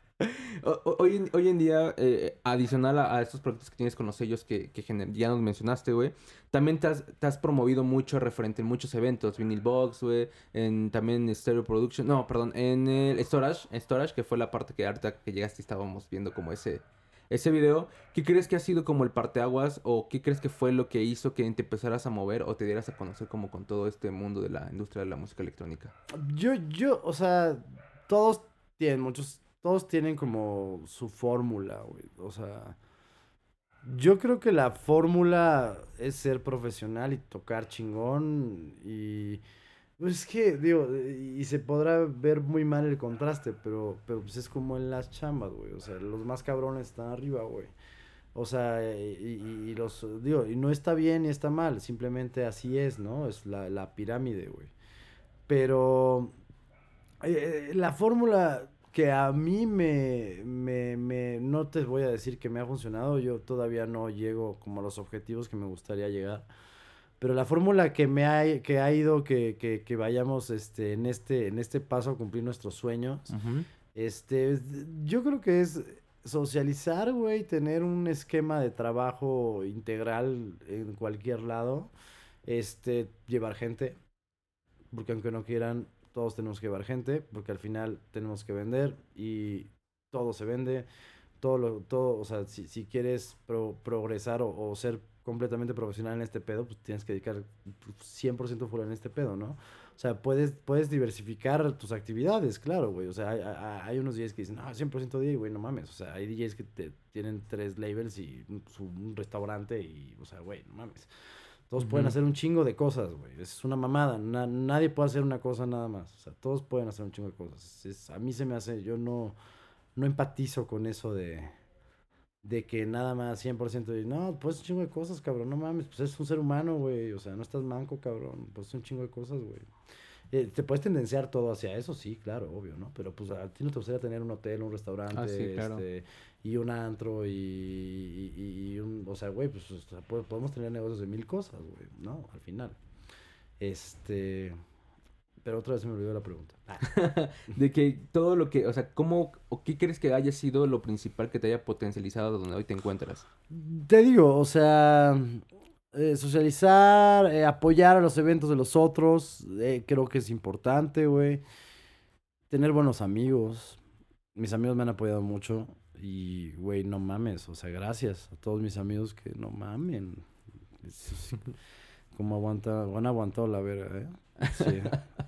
Hoy, en, hoy en día, eh, adicional a, estos proyectos que tienes con los sellos que, que ya nos mencionaste, güey, también te has, te has promovido mucho referente en muchos eventos, Vinyl Box, güey, en también Stereo Production, no, perdón, en el Storage, Storage, que fue la parte que ahorita que llegaste estábamos viendo como ese, ese video. ¿Qué crees que ha sido como el parteaguas o qué crees que fue lo que hizo que te empezaras a mover o te dieras a conocer como con todo este mundo de la industria de la música electrónica? Yo, yo, o sea, todos tienen muchos, todos tienen como su fórmula, güey. O sea, yo creo que la fórmula es ser profesional y tocar chingón y... Pues es que, digo, y se podrá ver muy mal el contraste, pero, pero pues es como en las chambas, güey. O sea, los más cabrones están arriba, güey. O sea, y, y, los, digo, y no está bien ni está mal, simplemente así es, ¿no? Es la, la pirámide, güey. Pero eh, la fórmula que a mí me, me, me, no te voy a decir que me ha funcionado, yo todavía no llego como a los objetivos que me gustaría llegar. Pero la fórmula que me ha, que ha ido que, que, que vayamos este, en, este, en este paso a cumplir nuestros sueños, este, yo creo que es socializar, güey, tener un esquema de trabajo integral en cualquier lado, este, llevar gente, porque aunque no quieran, todos tenemos que llevar gente, porque al final tenemos que vender y todo se vende, todo lo, todo, o sea, si, si quieres progresar o, ser completamente profesional en este pedo, pues tienes que dedicar 100% full en este pedo, ¿no? O sea, puedes, puedes diversificar tus actividades, claro, güey. O sea, hay, hay, unos DJs que dicen, no, 100% DJ, güey, no mames. O sea, hay DJs que te, tienen tres labels y un, restaurante y, o sea, güey, no mames. Todos pueden hacer un chingo de cosas, güey. Es una mamada. nadie puede hacer una cosa nada más. O sea, todos pueden hacer un chingo de cosas. a mí se me hace, yo no, no empatizo con eso de, de que nada más 100% de, no, pues un chingo de cosas, cabrón, no mames, pues es un ser humano, güey, o sea, no estás manco, cabrón, pues un chingo de cosas, güey. Eh, te puedes tendenciar todo hacia eso, sí, claro, obvio, ¿no? Pero pues a ti no te gustaría tener un hotel, un restaurante, ah, este, y un antro y, y, un, o sea, güey, pues podemos tener negocios de mil cosas, güey, ¿no? Al final. Este, pero otra vez me olvidó la pregunta. [laughs] de que todo lo que, o sea, ¿cómo o qué crees que haya sido lo principal que te haya potencializado donde hoy te encuentras? Te digo, o sea, eh, socializar, eh, apoyar a los eventos de los otros, eh, creo que es importante, güey. Tener buenos amigos. Mis amigos me han apoyado mucho y, güey, no mames, o sea, gracias a todos mis amigos que no mamen. [laughs] Como aguanta, han aguantado la verga, ¿eh? Sí. [laughs]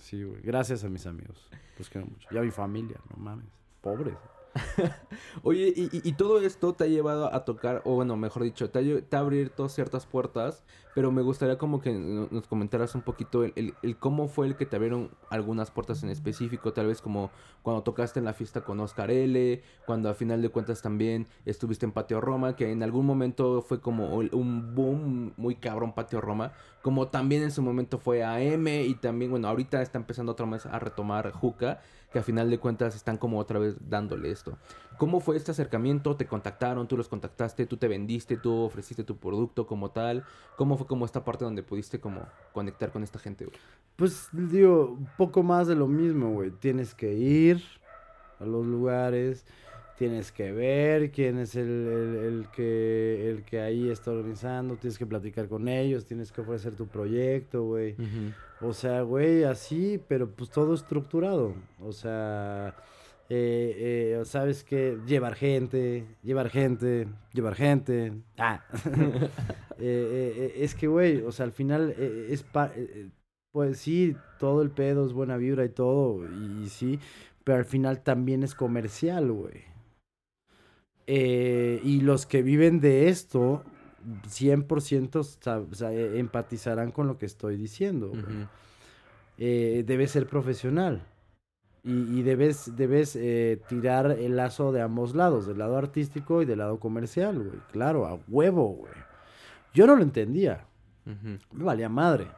Sí, güey. Gracias a mis amigos. Pues quiero mucho. Y a mi familia, no mames. Pobres. [laughs] Oye, y, todo esto te ha llevado a tocar, o bueno, mejor dicho, te ha, te ha abierto ciertas puertas, pero me gustaría como que nos comentaras un poquito el, el, cómo fue el que te abrieron algunas puertas en específico, tal vez como cuando tocaste en la fiesta con Oscar L., cuando a final de cuentas también estuviste en Patio Roma, que en algún momento fue como un boom muy cabrón Patio Roma, como también en su momento fue AM y también, bueno, ahorita está empezando otra vez a retomar Juca que a final de cuentas están como otra vez dándole esto. ¿Cómo fue este acercamiento? ¿Te contactaron? ¿Tú los contactaste? ¿Tú te vendiste? ¿Tú ofreciste tu producto como tal? ¿Cómo fue como esta parte donde pudiste como conectar con esta gente, güey? Pues digo, poco más de lo mismo, güey. Tienes que ir a los lugares, tienes que ver quién es el, el, que, el que ahí está organizando, tienes que platicar con ellos, tienes que ofrecer tu proyecto, güey. O sea, güey, así, pero pues todo estructurado. O sea, eh, eh, ¿sabes qué? Llevar gente, llevar gente, llevar gente. Ah. [laughs] Eh, es que, güey, o sea, al final es... pues sí, todo el pedo es buena vibra y todo, y sí, pero al final también es comercial, güey. Eh, y los que viven de esto, 100% e, empatizarán con lo que estoy diciendo. Eh, debes ser profesional. Y, debes, debes eh, tirar el lazo de ambos lados, del lado artístico y del lado comercial, güey. Claro, a huevo, güey. Yo no lo entendía. Me valía madre.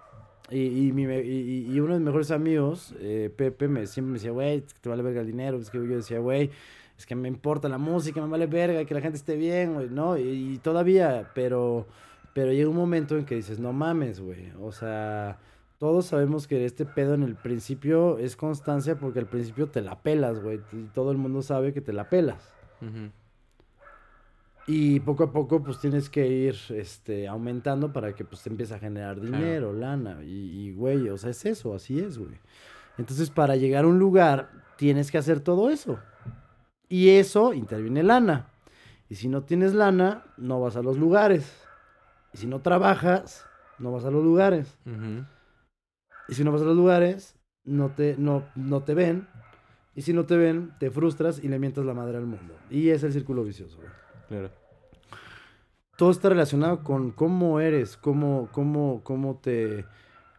Y, y, mi, y, uno de mis mejores amigos, Pepe, me, siempre me decía, güey, te vale verga el dinero. Es que yo decía, güey, es que me importa la música, me vale verga, que la gente esté bien, güey, ¿no? Y, todavía, pero, pero llega un momento en que dices, no mames, güey, o sea, todos sabemos que este pedo en el principio es constancia porque al principio te la pelas, güey, y todo el mundo sabe que te la pelas. Y poco a poco, pues tienes que ir este, aumentando para que pues te empiece a generar dinero, lana. Y, y, güey, o sea, es eso, así es, güey. Entonces, para llegar a un lugar, tienes que hacer todo eso. Y eso interviene lana. Y si no tienes lana, no vas a los lugares. Y si no trabajas, no vas a los lugares. Y si no vas a los lugares, no te, no, no te ven. Y si no te ven, te frustras y le mientas la madre al mundo. Y es el círculo vicioso, güey. Claro. Todo está relacionado con cómo eres, cómo, cómo, cómo te...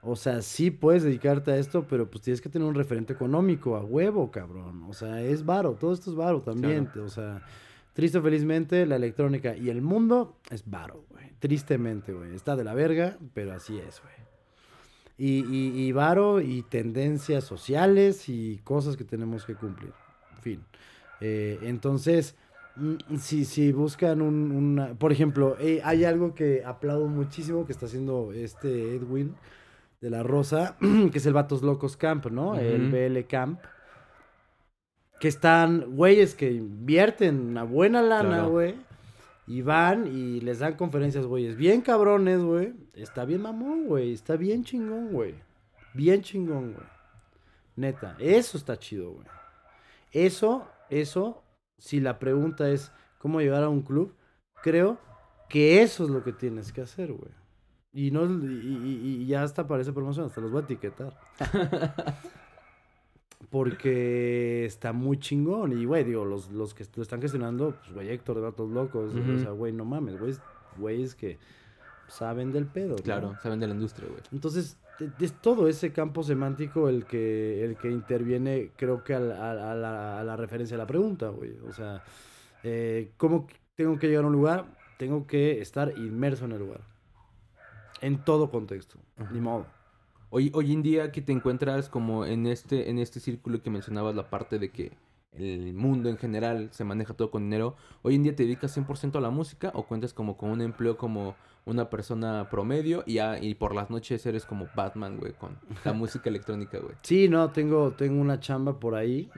O sea, sí puedes dedicarte a esto, pero pues tienes que tener un referente económico, a huevo, cabrón. O sea, es varo, todo esto es varo también. O sea, triste o felizmente, la electrónica y el mundo es varo, güey. Tristemente, güey. Está de la verga, pero así es, güey. Y, y, y varo y tendencias sociales y cosas que tenemos que cumplir. En fin. Eh, entonces, mm, si, si buscan un, una... Por ejemplo, eh, hay algo que aplaudo muchísimo que está haciendo este Edwin de la Rosa, [clears throat] que es el Vatos Locos Camp, ¿no? El. BL Camp. Que están güeyes que invierten una buena lana, Claro. güey. Y van y les dan conferencias, güeyes. Bien cabrones, güey. Está bien mamón, güey. Está bien chingón, güey. Bien chingón, güey. Neta. Eso está chido, güey. Eso, eso, si la pregunta es cómo llegar a un club, creo que eso es lo que tienes que hacer, güey. Y no y, y- y ya hasta parece promoción, hasta los voy a etiquetar. [laughs] Porque está muy chingón. Y, güey, digo, los, los que lo están gestionando, pues, güey, Héctor de Vatos Locos. O sea, güey, no mames, güey, güeyes que saben del pedo. ¿no? Claro, saben de la industria, güey. Entonces, es todo ese campo semántico el que, el que interviene, creo que al- a, a la, a la referencia a la pregunta, güey. O sea, eh, ¿cómo tengo que llegar a un lugar? Tengo que estar inmerso en el lugar. En todo contexto. Ni modo. Hoy, hoy en día que te encuentras como en este, en este círculo que mencionabas, la parte de que el mundo en general se maneja todo con dinero, hoy en día te dedicas 100% a la música o cuentas como con un empleo como una persona promedio y, ya- y por las noches eres como Batman, güey, con la [laughs] música electrónica, güey. Sí, no, tengo, tengo una chamba por ahí.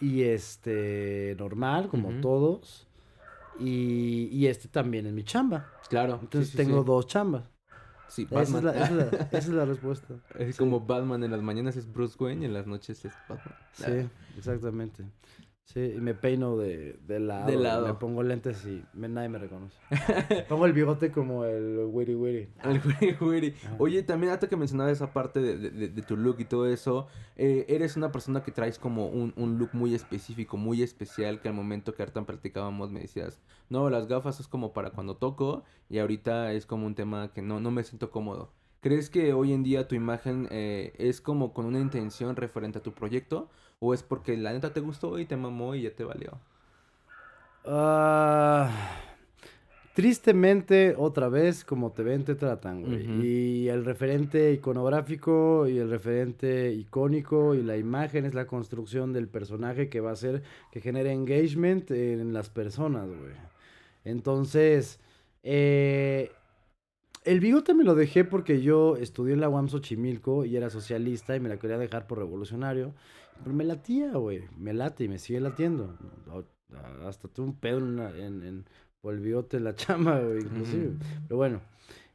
Y este, normal, como todos. Y, y este también es mi chamba. Claro. Entonces sí, sí, tengo sí. dos chambas. Sí, Esa es, Batman. la, esa es la- [laughs] esa es la respuesta. Es como Batman en las mañanas es Bruce Wayne y en las noches es Batman. Sí, exactamente. Sí, y me peino de, de lado. De lado. Me pongo lentes y me- nadie me reconoce. Me [laughs] pongo el bigote como el Wiri Wiri. El güiri, güiri. Ajá. Oye, también hasta que mencionaba esa parte de, de- tu look y todo eso, eh, eres una persona que traes como un, un look muy específico, muy especial, que al momento que ahorita platicábamos me decías, no, las gafas es como para cuando toco y ahorita es como un tema que no, no me siento cómodo. ¿Crees que hoy en día tu imagen eh, es como con una intención referente a tu proyecto? ¿O es porque la neta te gustó y te mamó y ya te valió? Ah, tristemente, otra vez, como te ven, te tratan, güey. Y el referente iconográfico y el referente icónico y la imagen es la construcción del personaje que va a hacer que genere engagement en las personas, güey. Entonces, eh, el bigote me lo dejé porque yo estudié en la UAM Xochimilco y era socialista y me la quería dejar por revolucionario. Pero me latía, güey. Me late y me sigue latiendo. Hasta tuve un pedo en, una- en- en- por el bigote de la [laughs] chama, güey, inclusive. Pero bueno.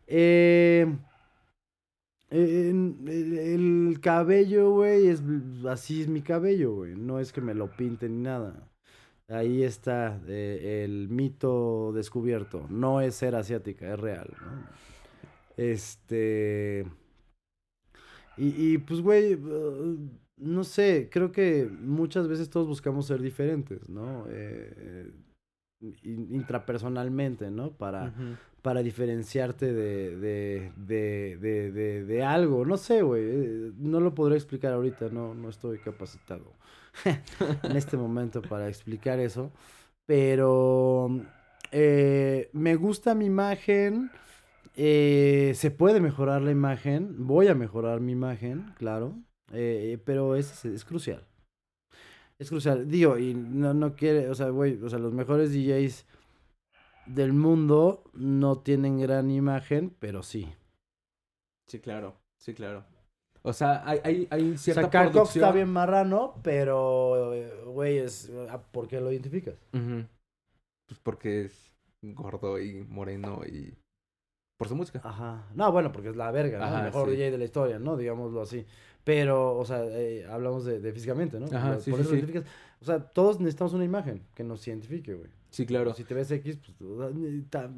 Eh, en- el, el cabello, güey, es así es mi cabello, güey. No es que me lo pinte ni nada. Ahí está eh, el mito descubierto. No es ser asiática, es real, ¿no? Este. Y, y, pues, güey, uh, no sé, creo que muchas veces todos buscamos ser diferentes, ¿no? Eh, in- intrapersonalmente, ¿no? Para, para diferenciarte de, de, de, de, de, de algo. No sé, güey. eh, No lo podré explicar ahorita, no, no estoy capacitado [laughs] en este momento para explicar eso. Pero eh, me gusta mi imagen. eh, se puede mejorar la imagen. Voy a mejorar mi imagen, claro. Eh, pero es, es crucial. Es crucial. Digo, y no, no quiere, o sea, güey, o sea, los mejores DJs del mundo no tienen gran imagen, pero sí. Sí, claro, sí, claro. O sea, hay, hay, hay O cierta sea, Carl Cox producción. está bien marrano, pero, eh, güey, es, ah, ¿por qué lo identificas? Pues porque es gordo y moreno y por su música. Ajá. No, bueno, porque es la verga, ¿no? Ajá, El mejor sí. DJ de la historia, ¿no? Digámoslo así. Pero, o sea, eh, hablamos de, de físicamente, ¿no? Ajá, sí, por sí, eso sí. identificas. O sea, todos necesitamos una imagen que nos identifique, güey. Sí, claro. Si te ves X, pues,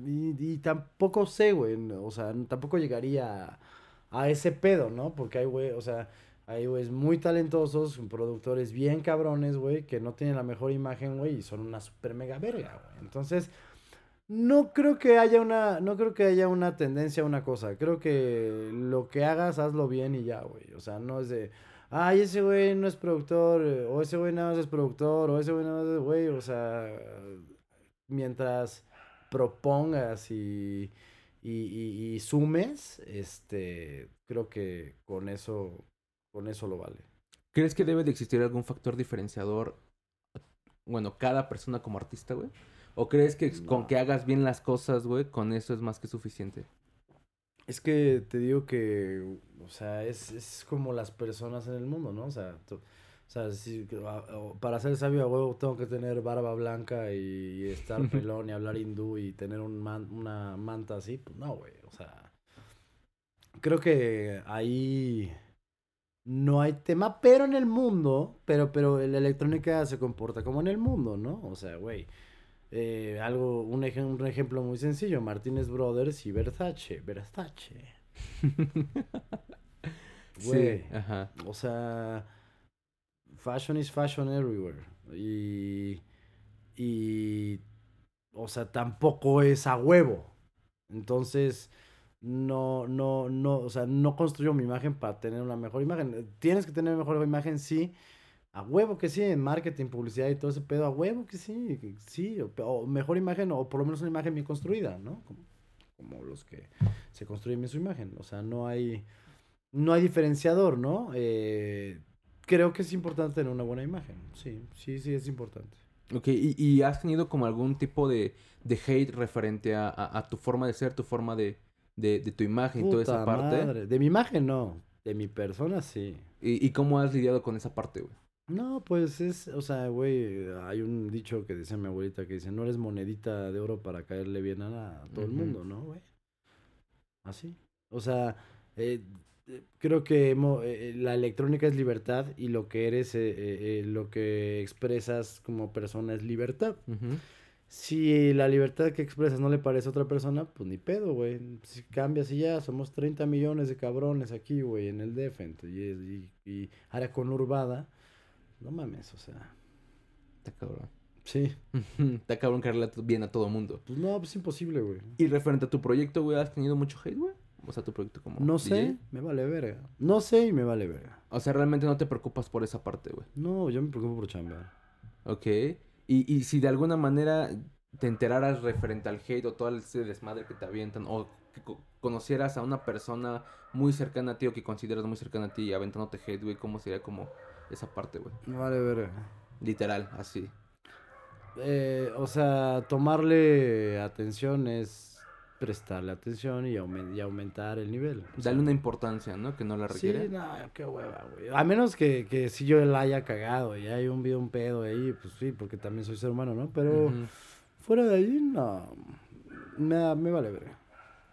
y tampoco sé, güey, o sea, tampoco llegaría a, a ese pedo, ¿no? Porque hay, güey, o sea, Hay güeyes muy talentosos, productores bien cabrones, güey, que no tienen la mejor imagen, güey, y son una super mega verga, güey. Entonces, no creo que haya una, no creo que haya una tendencia a una cosa. Creo que lo que hagas, hazlo bien y ya, güey. O sea, no es de, ay, ese güey no es productor, eh, o ese güey nada más es productor, o ese güey nada más es güey. O sea, mientras propongas y, y, y, y sumes, este, creo que con eso con eso lo vale. ¿Crees que debe de existir algún factor diferenciador, bueno, cada persona como artista, güey? ¿O crees que con que hagas bien las cosas, güey, con eso es más que suficiente? Es que te digo que, o sea, es, es como las personas en el mundo, ¿no? O sea, o sea si, para ser sabio a huevo tengo que tener barba blanca y, estar [laughs] pelón y hablar hindú y tener un una manta así, pues no, güey, o sea, creo que ahí no hay tema, pero en el mundo, pero, pero la electrónica se comporta como en el mundo, ¿no? O sea, güey, eh, algo, un, un, ejemplo muy sencillo, Martínez Brothers y Versace, Versace. [laughs] Güey, ajá. o sea, fashion is fashion everywhere. Y, y, o sea, tampoco es a huevo. Entonces, no, no, no, o sea, no construyo mi imagen para tener una mejor imagen. Tienes que tener mejor imagen, sí. A huevo que sí, en marketing, publicidad y todo ese pedo, a huevo que sí, sí, o, mejor imagen, o por lo menos una imagen bien construida, ¿no? Como, como, los que se construyen bien su imagen. O sea, no hay, no hay diferenciador, ¿no? Eh, creo que es importante tener una buena imagen. Sí, sí, sí, es importante. Ok, ¿y, y has tenido como algún tipo de, de hate referente a, a tu forma de ser, tu forma de, de, de tu imagen y toda esa parte. De mi imagen no, de mi persona sí. ¿Y, ¿Y cómo has lidiado con esa parte, güey? No, pues es, o sea, güey, hay un dicho que dice mi abuelita que dice, no eres monedita de oro para caerle bien a, todo el mundo, ¿no, güey? Así. O sea, eh, creo que eh, la electrónica es libertad y lo que eres, eh, lo que expresas como persona es libertad. Si la libertad que expresas no le parece a otra persona, pues ni pedo, güey. Si cambias y ya, somos 30 millones de cabrones aquí, güey, en el Defend. Y, y, y área conurbada. No mames, o sea. Está cabrón. Sí. [laughs] Está cabrón que bien a todo mundo. Pues no, pues imposible, güey. Y referente a tu proyecto, güey, ¿has tenido mucho hate, güey? O sea, tu proyecto como. No sé, me vale verga. No sé y me vale verga. O sea, realmente no te preocupas por esa parte, güey. No, yo me preocupo por chamba. Ok. Y, y si de alguna manera te enteraras referente al hate o todo ese desmadre que te avientan, o que conocieras a una persona muy cercana a ti o que consideras muy cercana a ti y aventándote hate, güey, ¿cómo sería como esa parte, güey? Vale, ver. Literal, así. Eh, o sea, tomarle atención es prestarle atención y, aumentar el nivel. Dale una importancia, ¿no? Que no la requiere. Sí, no, qué hueva, güey. A menos que, que si yo la haya cagado y hay un video, un pedo ahí, pues sí, porque también soy ser humano, ¿no? Pero fuera de ahí, no. Me, me vale ver.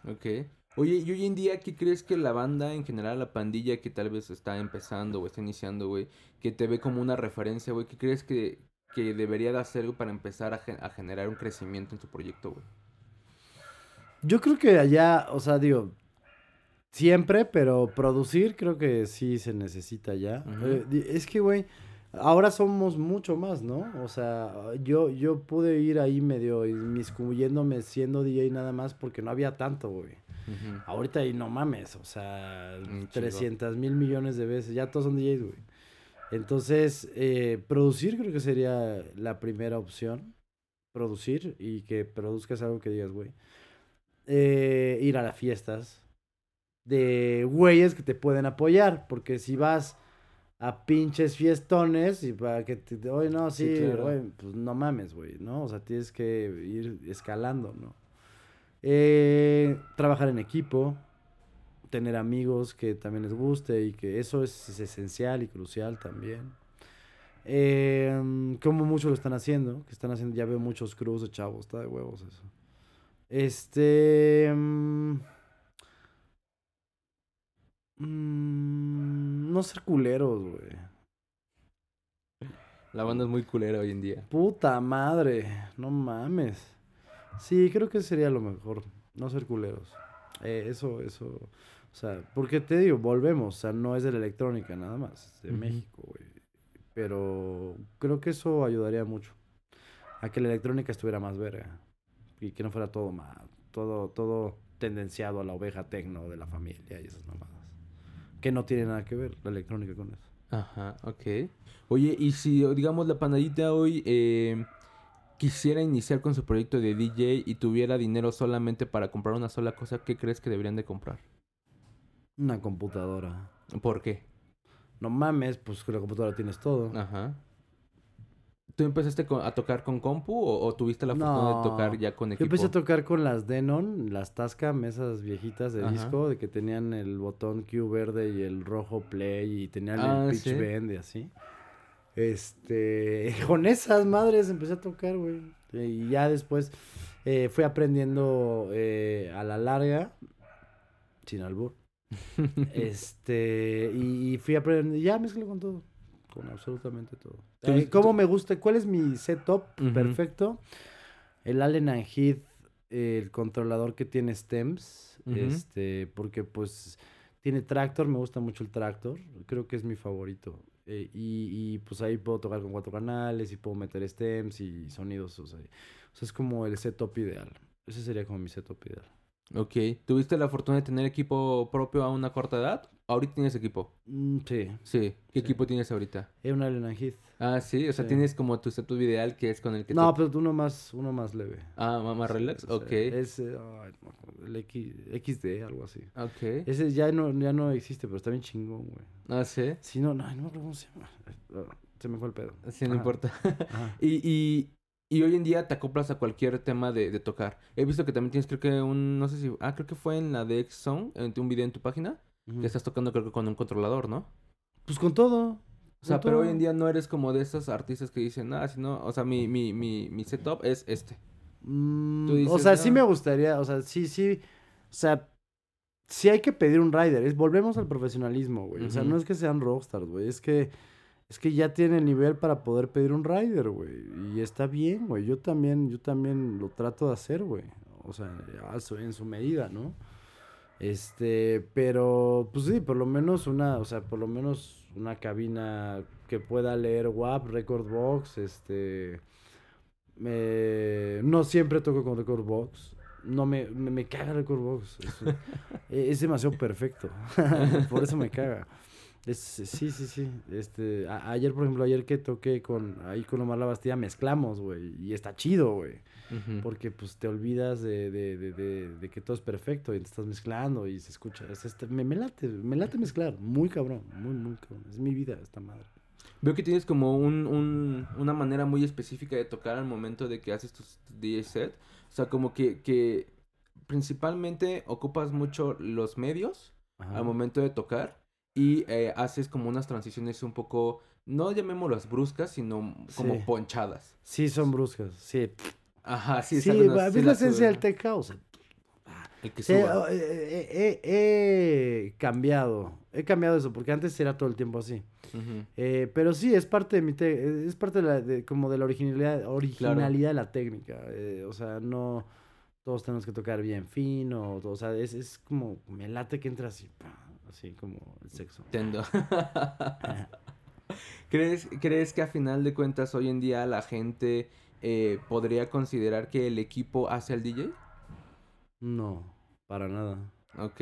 Ok. Oye, ¿y hoy en día qué crees que la banda, en general, la pandilla que tal vez está empezando o está iniciando, güey, que te ve como una referencia, güey, ¿qué crees que, que debería de hacer para empezar a, a generar un crecimiento en tu proyecto, güey? Yo creo que allá, o sea, digo, siempre, pero producir creo que sí se necesita ya. Eh, es que, güey, ahora somos mucho más, ¿no? O sea, yo, yo pude ir ahí medio inmiscuyéndome siendo DJ nada más porque no había tanto, güey. Ahorita ahí no mames, o sea, 300 mil millones de veces, ya todos son DJs, güey. Entonces, eh, producir creo que sería la primera opción. Producir y que produzcas algo que digas, güey eh, ir a las fiestas de güeyes que te pueden apoyar, porque si vas a pinches fiestones y para que te, oye, no, sí, pues no mames, güey, ¿no? O sea, tienes que ir escalando, ¿no? Eh, trabajar en equipo, tener amigos que también les guste y que eso es, esencial y crucial también. Eh, como muchos lo están haciendo, que están haciendo, ya veo muchos crews de chavos, está de huevos eso. Este. Mm, mm, no ser culeros, güey. La banda es muy culera hoy en día. Puta madre, no mames. Sí, creo que sería lo mejor. No ser culeros. Eh, eso, eso. O sea, porque te digo, volvemos, o sea, no es de la electrónica nada más, es de. México, güey. Pero creo que eso ayudaría mucho a que la electrónica estuviera más verga y que no fuera todo más, todo, todo tendenciado a la oveja tecno de la familia y esas mamadas. Que no tiene nada que ver la electrónica con eso. Ajá, ok. Oye, y si, digamos, la panadita hoy eh, quisiera iniciar con su proyecto de DJ y tuviera dinero solamente para comprar una sola cosa, ¿qué crees que deberían de comprar? Una computadora. ¿Por qué? No mames, pues con la computadora tienes todo. Ajá. ¿Tú empezaste con- a tocar con compu o, o tuviste la fortuna No. de tocar ya con Yo equipo? empecé a tocar con las Denon, las Tascam, esas viejitas de Ajá. disco, de que tenían el botón Q verde y el rojo play y tenían Ah, el pitch sí. bend y así. Este, [laughs] con esas madres empecé a tocar, güey. Y ya después eh, fui aprendiendo eh, a la larga, sin albur. [laughs] este, y, y fui aprendiendo, ya mezclé con todo, con absolutamente todo. Eh, ¿Cómo me gusta? ¿Cuál es mi setup Ujú. perfecto? El Allen and Heath, el controlador que tiene stems, este, porque pues tiene tractor, me gusta mucho el tractor, creo que es mi favorito. Eh, y, y, pues ahí puedo tocar con cuatro canales y puedo meter stems y sonidos, o sea, o sea, es como el setup ideal. Ese sería como mi setup ideal. Ok. ¿Tuviste la fortuna de tener equipo propio a una corta edad? ¿Ahorita tienes equipo? Mm, sí, Sí. ¿Qué Sí. equipo tienes ahorita? es un Allen and Heath. Ah, sí. O sea, Sí. tienes como tu setup ideal que es con el que No, te- pero uno más, uno más leve. Ah, más Sí, relax. o sea, Ok. Es eh, el X, XD, algo así. Ok. Ese ya no, ya no existe, pero está bien chingón, güey. Ah, sí. Si no, no, no me acuerdo cómo se llama. Ah, Se me fue el pedo. Sí, no Ajá, importa. ajá. [laughs] Y, y, y hoy en día te acoplas a cualquier tema de, de tocar. He visto que también tienes, creo que un, no sé si, ah, creo que fue en la de X-Zone, en un video en tu página, que estás tocando creo que con un controlador, ¿no? Pues con todo. O sea, pero hoy en día no eres como de esos artistas que dicen, ah, si no, o sea, mi, mi, mi, mi setup es este. Mm, Tú o sea, sí me gustaría, o sea, sí, sí. O sea, sí hay que pedir un rider. Es, volvemos al profesionalismo, güey. O sea, no es que sean rockstars, güey. Es que, es que ya tiene el nivel para poder pedir un rider, güey. Y está bien, güey. Yo también, yo también lo trato de hacer, güey. O sea, en su medida, ¿no? Este, pero, pues sí, por lo menos una, o sea, por lo menos una cabina que pueda leer WAP, Record Box, este, no siempre toco con Record Box, no me, me, caga Record Box, es, [laughs] es demasiado perfecto, [laughs] por eso me caga. Es, sí, sí, sí. Este, a- ayer, por ejemplo, ayer que toqué con ahí con Omar La Bastilla, mezclamos, güey. Y está chido, güey. Porque pues te olvidas de, de, de, de, de que todo es perfecto y te estás mezclando y se escucha. Es este- me, me late, me late mezclar. Muy cabrón, muy, muy cabrón. Es mi vida esta madre. Veo que tienes como un, un, una manera muy específica de tocar al momento de que haces tus DJ set. O sea, como que, que principalmente ocupas mucho los medios Ajá. al momento de tocar y eh, haces como unas transiciones un poco, no llamémoslas bruscas, sino como Sí. ponchadas. Sí, son bruscas. Sí. Ajá, sí, Sí, esas unas- ¿ves sí la esencia del tech house? El que Sí, suba. oh, eh, eh, he cambiado. He cambiado eso porque antes era todo el tiempo así. Eh, pero sí, es parte de mi te- es parte de la, de- como de la originalidad, originalidad de la técnica. eh, o sea, no todos tenemos que tocar bien fino. O sea, es, es como me late que entra así, así como el sexo. Entiendo. [laughs] ¿Crees, ¿Crees que a final de cuentas hoy en día la gente eh, podría considerar que el equipo hace al DJ? No, para nada. Ok.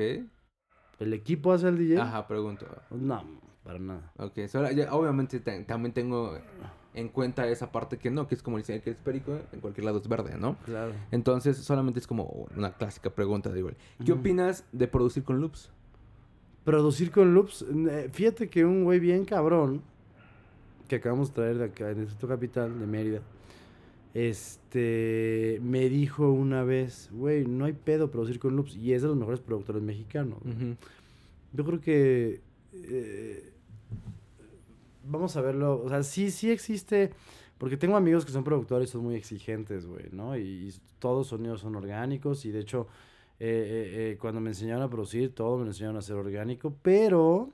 ¿El equipo hace el DJ? Ajá, pregunto. No, para nada. Ok, ya, obviamente te- también tengo en cuenta esa parte que no, que es como dice que es perico, en cualquier lado es verde, ¿no? Claro. Entonces solamente es como una clásica pregunta de igual. ¿Qué opinas de producir con loops? Producir con loops. eh, Fíjate que un güey bien cabrón que acabamos de traer de acá, de Distrito Capital, de Mérida, este, me dijo una vez, güey, no hay pedo producir con loops. Y es de los mejores productores mexicanos. Yo creo que eh, vamos a verlo, o sea, sí, sí existe, porque tengo amigos que son productores y son muy exigentes, güey, ¿no? Y, y todos los sonidos son orgánicos y de hecho, eh, eh, eh, cuando me enseñaron a producir, todo me lo enseñaron a hacer orgánico, pero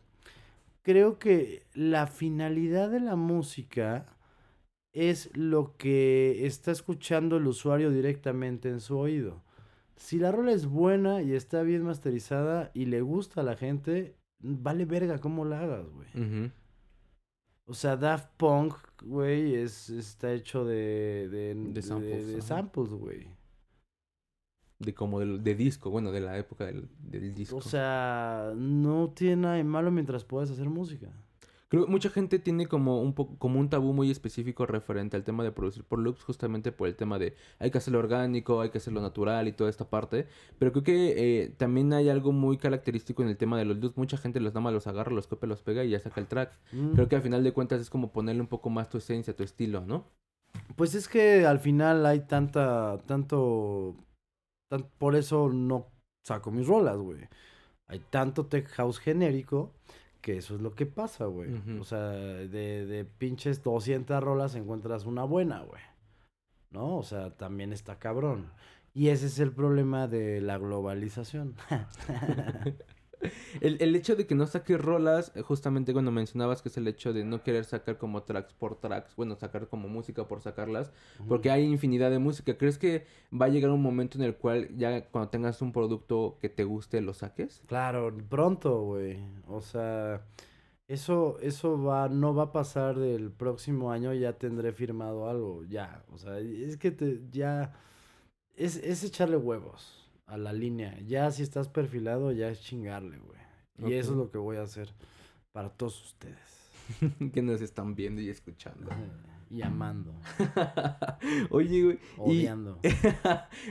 creo que la finalidad de la música es lo que está escuchando el usuario directamente en su oído. Si la rola es buena y está bien masterizada y le gusta a la gente, vale verga cómo la hagas, güey. O sea, Daft Punk, güey, es, está hecho de, de, De samples, güey. De como del- de, disco, bueno, de la época del, del disco. O sea, no tiene nada de malo mientras puedas hacer música. Creo que mucha gente tiene como un poco como un tabú muy específico referente al tema de producir por loops, justamente por el tema de hay que hacerlo orgánico, hay que hacerlo natural y toda esta parte. Pero creo que eh, también hay algo muy característico en el tema de los loops. Mucha gente los nada más los agarra, los copia, los pega y ya saca el track. Mm. Creo que al final de cuentas es como ponerle un poco más tu esencia, tu estilo, ¿no? Pues es que al final hay tanta, tanto, tan- por eso no saco mis rolas, güey. Hay tanto tech house genérico que eso es lo que pasa, güey. O sea, de, de pinches 200 rolas encuentras una buena, güey. ¿No? O sea, también está cabrón. Y ese es el problema de la globalización. [laughs] [laughs] [laughs] El, el hecho de que no saques rolas, eh, justamente cuando mencionabas que es el hecho de no querer sacar como tracks por tracks, bueno, sacar como música por sacarlas, porque hay infinidad de música. ¿Crees que va a llegar un momento en el cual ya cuando tengas un producto que te guste lo saques? Claro, pronto, güey. O sea, eso, eso va, no va a pasar del próximo año, ya tendré firmado algo, ya. O sea, es que te, ya, es, es echarle huevos a la línea. Ya si estás perfilado, ya es chingarle, güey. Y eso es lo que voy a hacer para todos ustedes. [laughs] que nos están viendo y escuchando. [laughs] Y amando, [laughs] Oye, güey. Y odiando.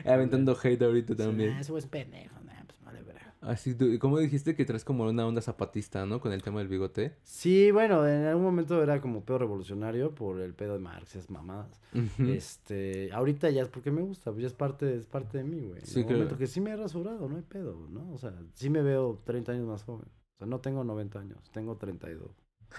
aventando hate ahorita también. "Nah, ese güey es pendejo, nah, pues vale verga". Así, ¿cómo dijiste que traes como una onda zapatista, ¿no? Con el tema del bigote. Sí, bueno, en algún momento era como pedo revolucionario por el pedo de Marx, esas mamadas. Este, ahorita ya es porque me gusta, pues ya es parte, es parte de mí, güey. Sí, En claro. momento que sí me he rasurado, no hay pedo, ¿no? O sea, sí me veo 30 años más joven. O sea, no tengo 90 años, tengo 32.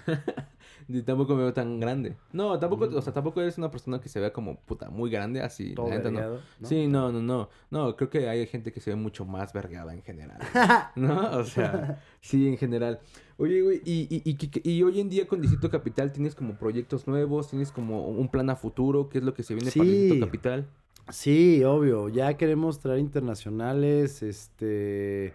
[laughs] Ni tampoco me veo tan grande. No, tampoco, Mm. o sea, tampoco eres una persona que se vea como puta muy grande así. Todo neta, no. vergueado, ¿no? Sí, no, no, no. No, creo que hay gente que se ve mucho más vergada en general. [laughs] ¿No? O sea, sí, en general. Oye, güey, y, y, y, y hoy en día con Distrito Capital tienes como proyectos nuevos, tienes como un plan a futuro, ¿qué es lo que se viene para Sí. Distrito Capital? Sí, obvio, ya queremos traer internacionales, este...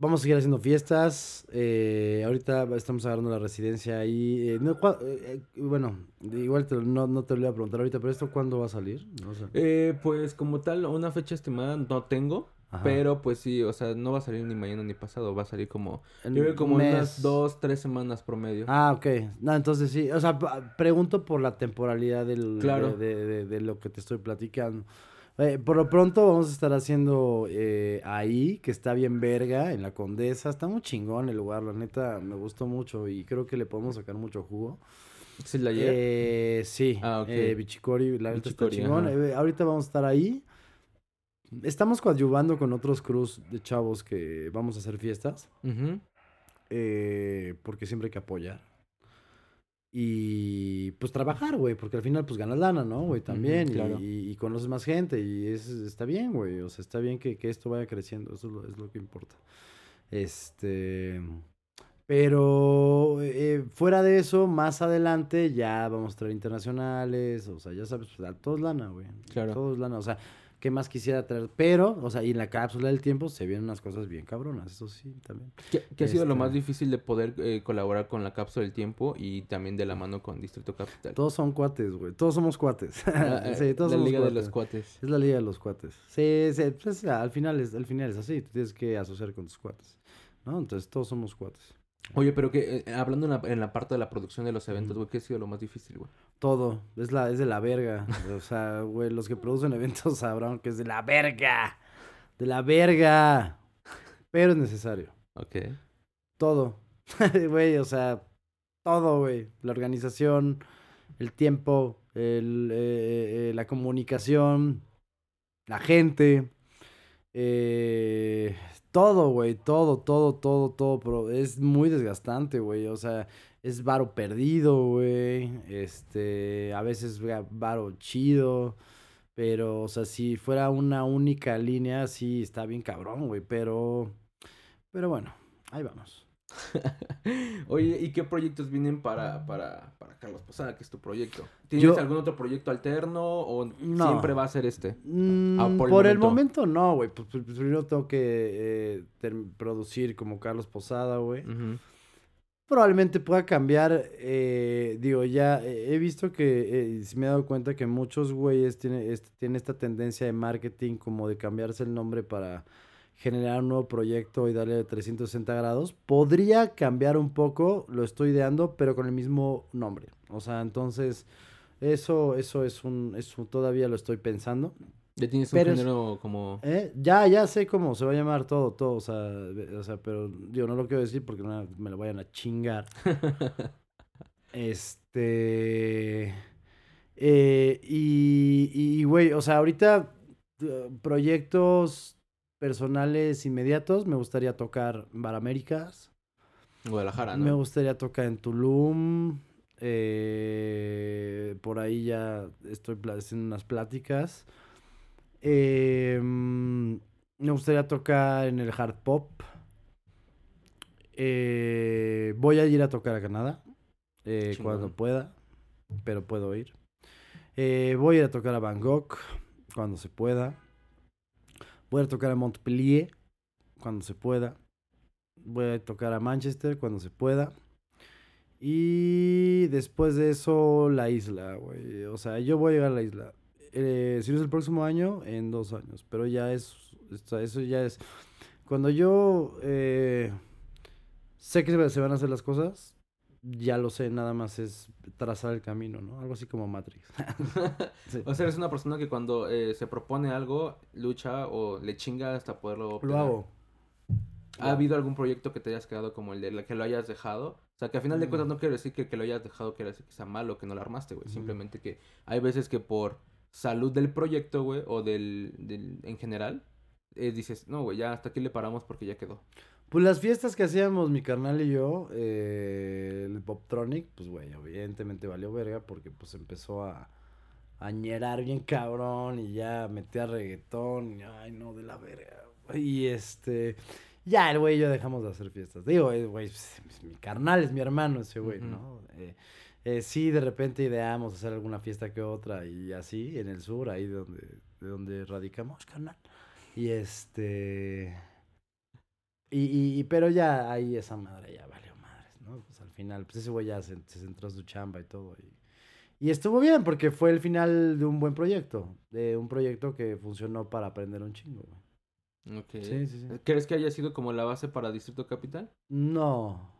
Vamos a seguir haciendo fiestas. eh, ahorita estamos agarrando la residencia ahí. eh, no, eh, bueno, igual te- no, no te lo voy a preguntar ahorita, pero ¿esto cuándo va a salir? No sé. Eh, pues como tal, una fecha estimada no tengo, Ajá. pero pues sí, o sea, no va a salir ni mañana ni pasado, va a salir como, yo creo en mes. unas dos, tres semanas promedio. Ah, ok. No, entonces sí. O sea, pregunto por la temporalidad del, Claro. de, de- de- de lo que te estoy platicando. Eh, por lo pronto vamos a estar haciendo eh, ahí, que está bien verga, en la Condesa. Está muy chingón el lugar, la neta, me gustó mucho y creo que le podemos sacar mucho jugo. ¿Sí la llega? Eh, sí, Ah, Bichicori, la neta está Bichicori, chingón. ajá. Eh, ahorita vamos a estar ahí. Estamos coadyuvando con otros crews de chavos que vamos a hacer fiestas. Porque siempre hay que apoyar. Y pues trabajar, güey, porque al final pues ganas lana, ¿no, güey? También. y- claro. y, y conoces más gente y es, está bien, güey. O sea, está bien que, que esto vaya creciendo. Eso es lo, es lo que importa. Este... Pero eh, fuera de eso, más adelante ya vamos a traer internacionales, o sea, ya sabes, pues, a todos lana, güey. Claro. Todos lana, o sea, ¿qué más quisiera traer? Pero, o sea, y en la cápsula del tiempo se vienen unas cosas bien cabronas, eso sí, también. ¿Qué, qué ha sido lo Este- más difícil de poder eh, colaborar con la cápsula del tiempo y también de la mano con Distrito Capital? Todos son cuates, güey. Todos somos cuates. Ah, [laughs] eh, sí, todos la somos liga de los cuates. Es la liga de los cuates. Sí, sí, pues, al final es, al final es así. Tú tienes que asociar con tus cuates. ¿No? Entonces todos somos cuates. Oye, pero que eh, hablando en la, en la parte de la producción de los eventos, güey, ¿qué ha sido lo más difícil, güey? Todo. Es la, es de la verga. O sea, güey, los que producen eventos [laughs] sabrán que es de la verga. De la verga. Pero es necesario. Ok. Todo. [laughs] Güey, o sea, todo, güey. La organización, el tiempo, el, eh, eh, la comunicación, la gente. eh, todo, güey. Todo, todo, todo, todo. Pero es muy desgastante, güey. O sea, es varo perdido, güey. Este, a veces varo chido. Pero, o sea, si fuera una única línea, sí está bien cabrón, güey. Pero, pero bueno, ahí vamos. [laughs] Oye, ¿y qué proyectos vienen para, para, para Carlos Posada, que es tu proyecto? ¿Tienes algún otro proyecto alterno o siempre va a ser este? Mm, ah, por, el, momento? no, güey. Pues, pues, primero tengo que eh, producir como Carlos Posada, güey. Probablemente pueda cambiar, eh, digo, ya he visto que, eh, me he dado cuenta que muchos güeyes tienen, tienen esta tendencia de marketing como de cambiarse el nombre para generar un nuevo proyecto y darle 360 grados. Podría cambiar un poco, lo estoy ideando, pero con el mismo nombre. O sea, entonces, eso, eso es un, eso todavía lo estoy pensando. ¿Ya tienes un género como...? ¿Eh? Ya, ya sé cómo se va a llamar todo, todo, o sea, o sea, pero yo no lo quiero decir porque no me lo vayan a chingar. [laughs] este... Eh, y, y, güey, o sea, ahorita uh, proyectos personales inmediatos, me gustaría tocar en Bar Américas. Guadalajara, ¿no? Me gustaría tocar en Tulum. Eh, por ahí ya estoy haciendo unas pláticas. Em, me gustaría tocar en el hard pop. Eh, voy a ir a tocar a Canadá eh, cuando pueda, pero puedo ir. voy a ir a tocar a Bangkok cuando se pueda. Voy a tocar a Montpellier cuando se pueda. Voy a tocar a Manchester cuando se pueda. Y después de eso, la isla, güey. O sea, yo voy a llegar a la isla. Eh, si no es el próximo año, en dos años. Pero ya es. Eso ya es. Cuando yo eh, sé que se van a hacer las cosas, ya lo sé, nada más es trazar el camino, ¿no? Algo así como Matrix. [laughs] [laughs] O sea, eres una persona que cuando eh, se propone algo, lucha o le chinga hasta poderlo Lo hago. ¿Ha habido algún proyecto que te hayas quedado como el de que lo hayas dejado? O sea, que al final de cuentas mm. no quiero decir que, que lo hayas dejado quiere decir que sea malo, que no lo armaste, güey. Simplemente que hay veces que por salud del proyecto, güey, o del, del en general, eh, dices, no, güey, ya hasta aquí le paramos porque ya quedó. Pues las fiestas que hacíamos mi carnal y yo, eh, el Poptronic, pues güey, evidentemente valió verga porque pues empezó a, a ñerar bien cabrón y ya metía reggaetón y ay no, de la verga. Y este, ya el güey y yo dejamos de hacer fiestas. Digo, eh, güey, pues, mi carnal es mi hermano ese güey, ¿no? Eh, eh, sí, de repente ideamos hacer alguna fiesta que otra y así en el sur, ahí de donde, de donde radicamos, carnal. Y este... Y, y, pero ya ahí esa madre ya valió madres, ¿no? Pues al final, pues ese güey ya se, se centró en su chamba y todo. Y, y, estuvo bien porque fue el final de un buen proyecto. De un proyecto que funcionó para aprender un chingo, güey. Ok. Sí, sí, sí. ¿Crees que haya sido como la base para Distrito Capital? No.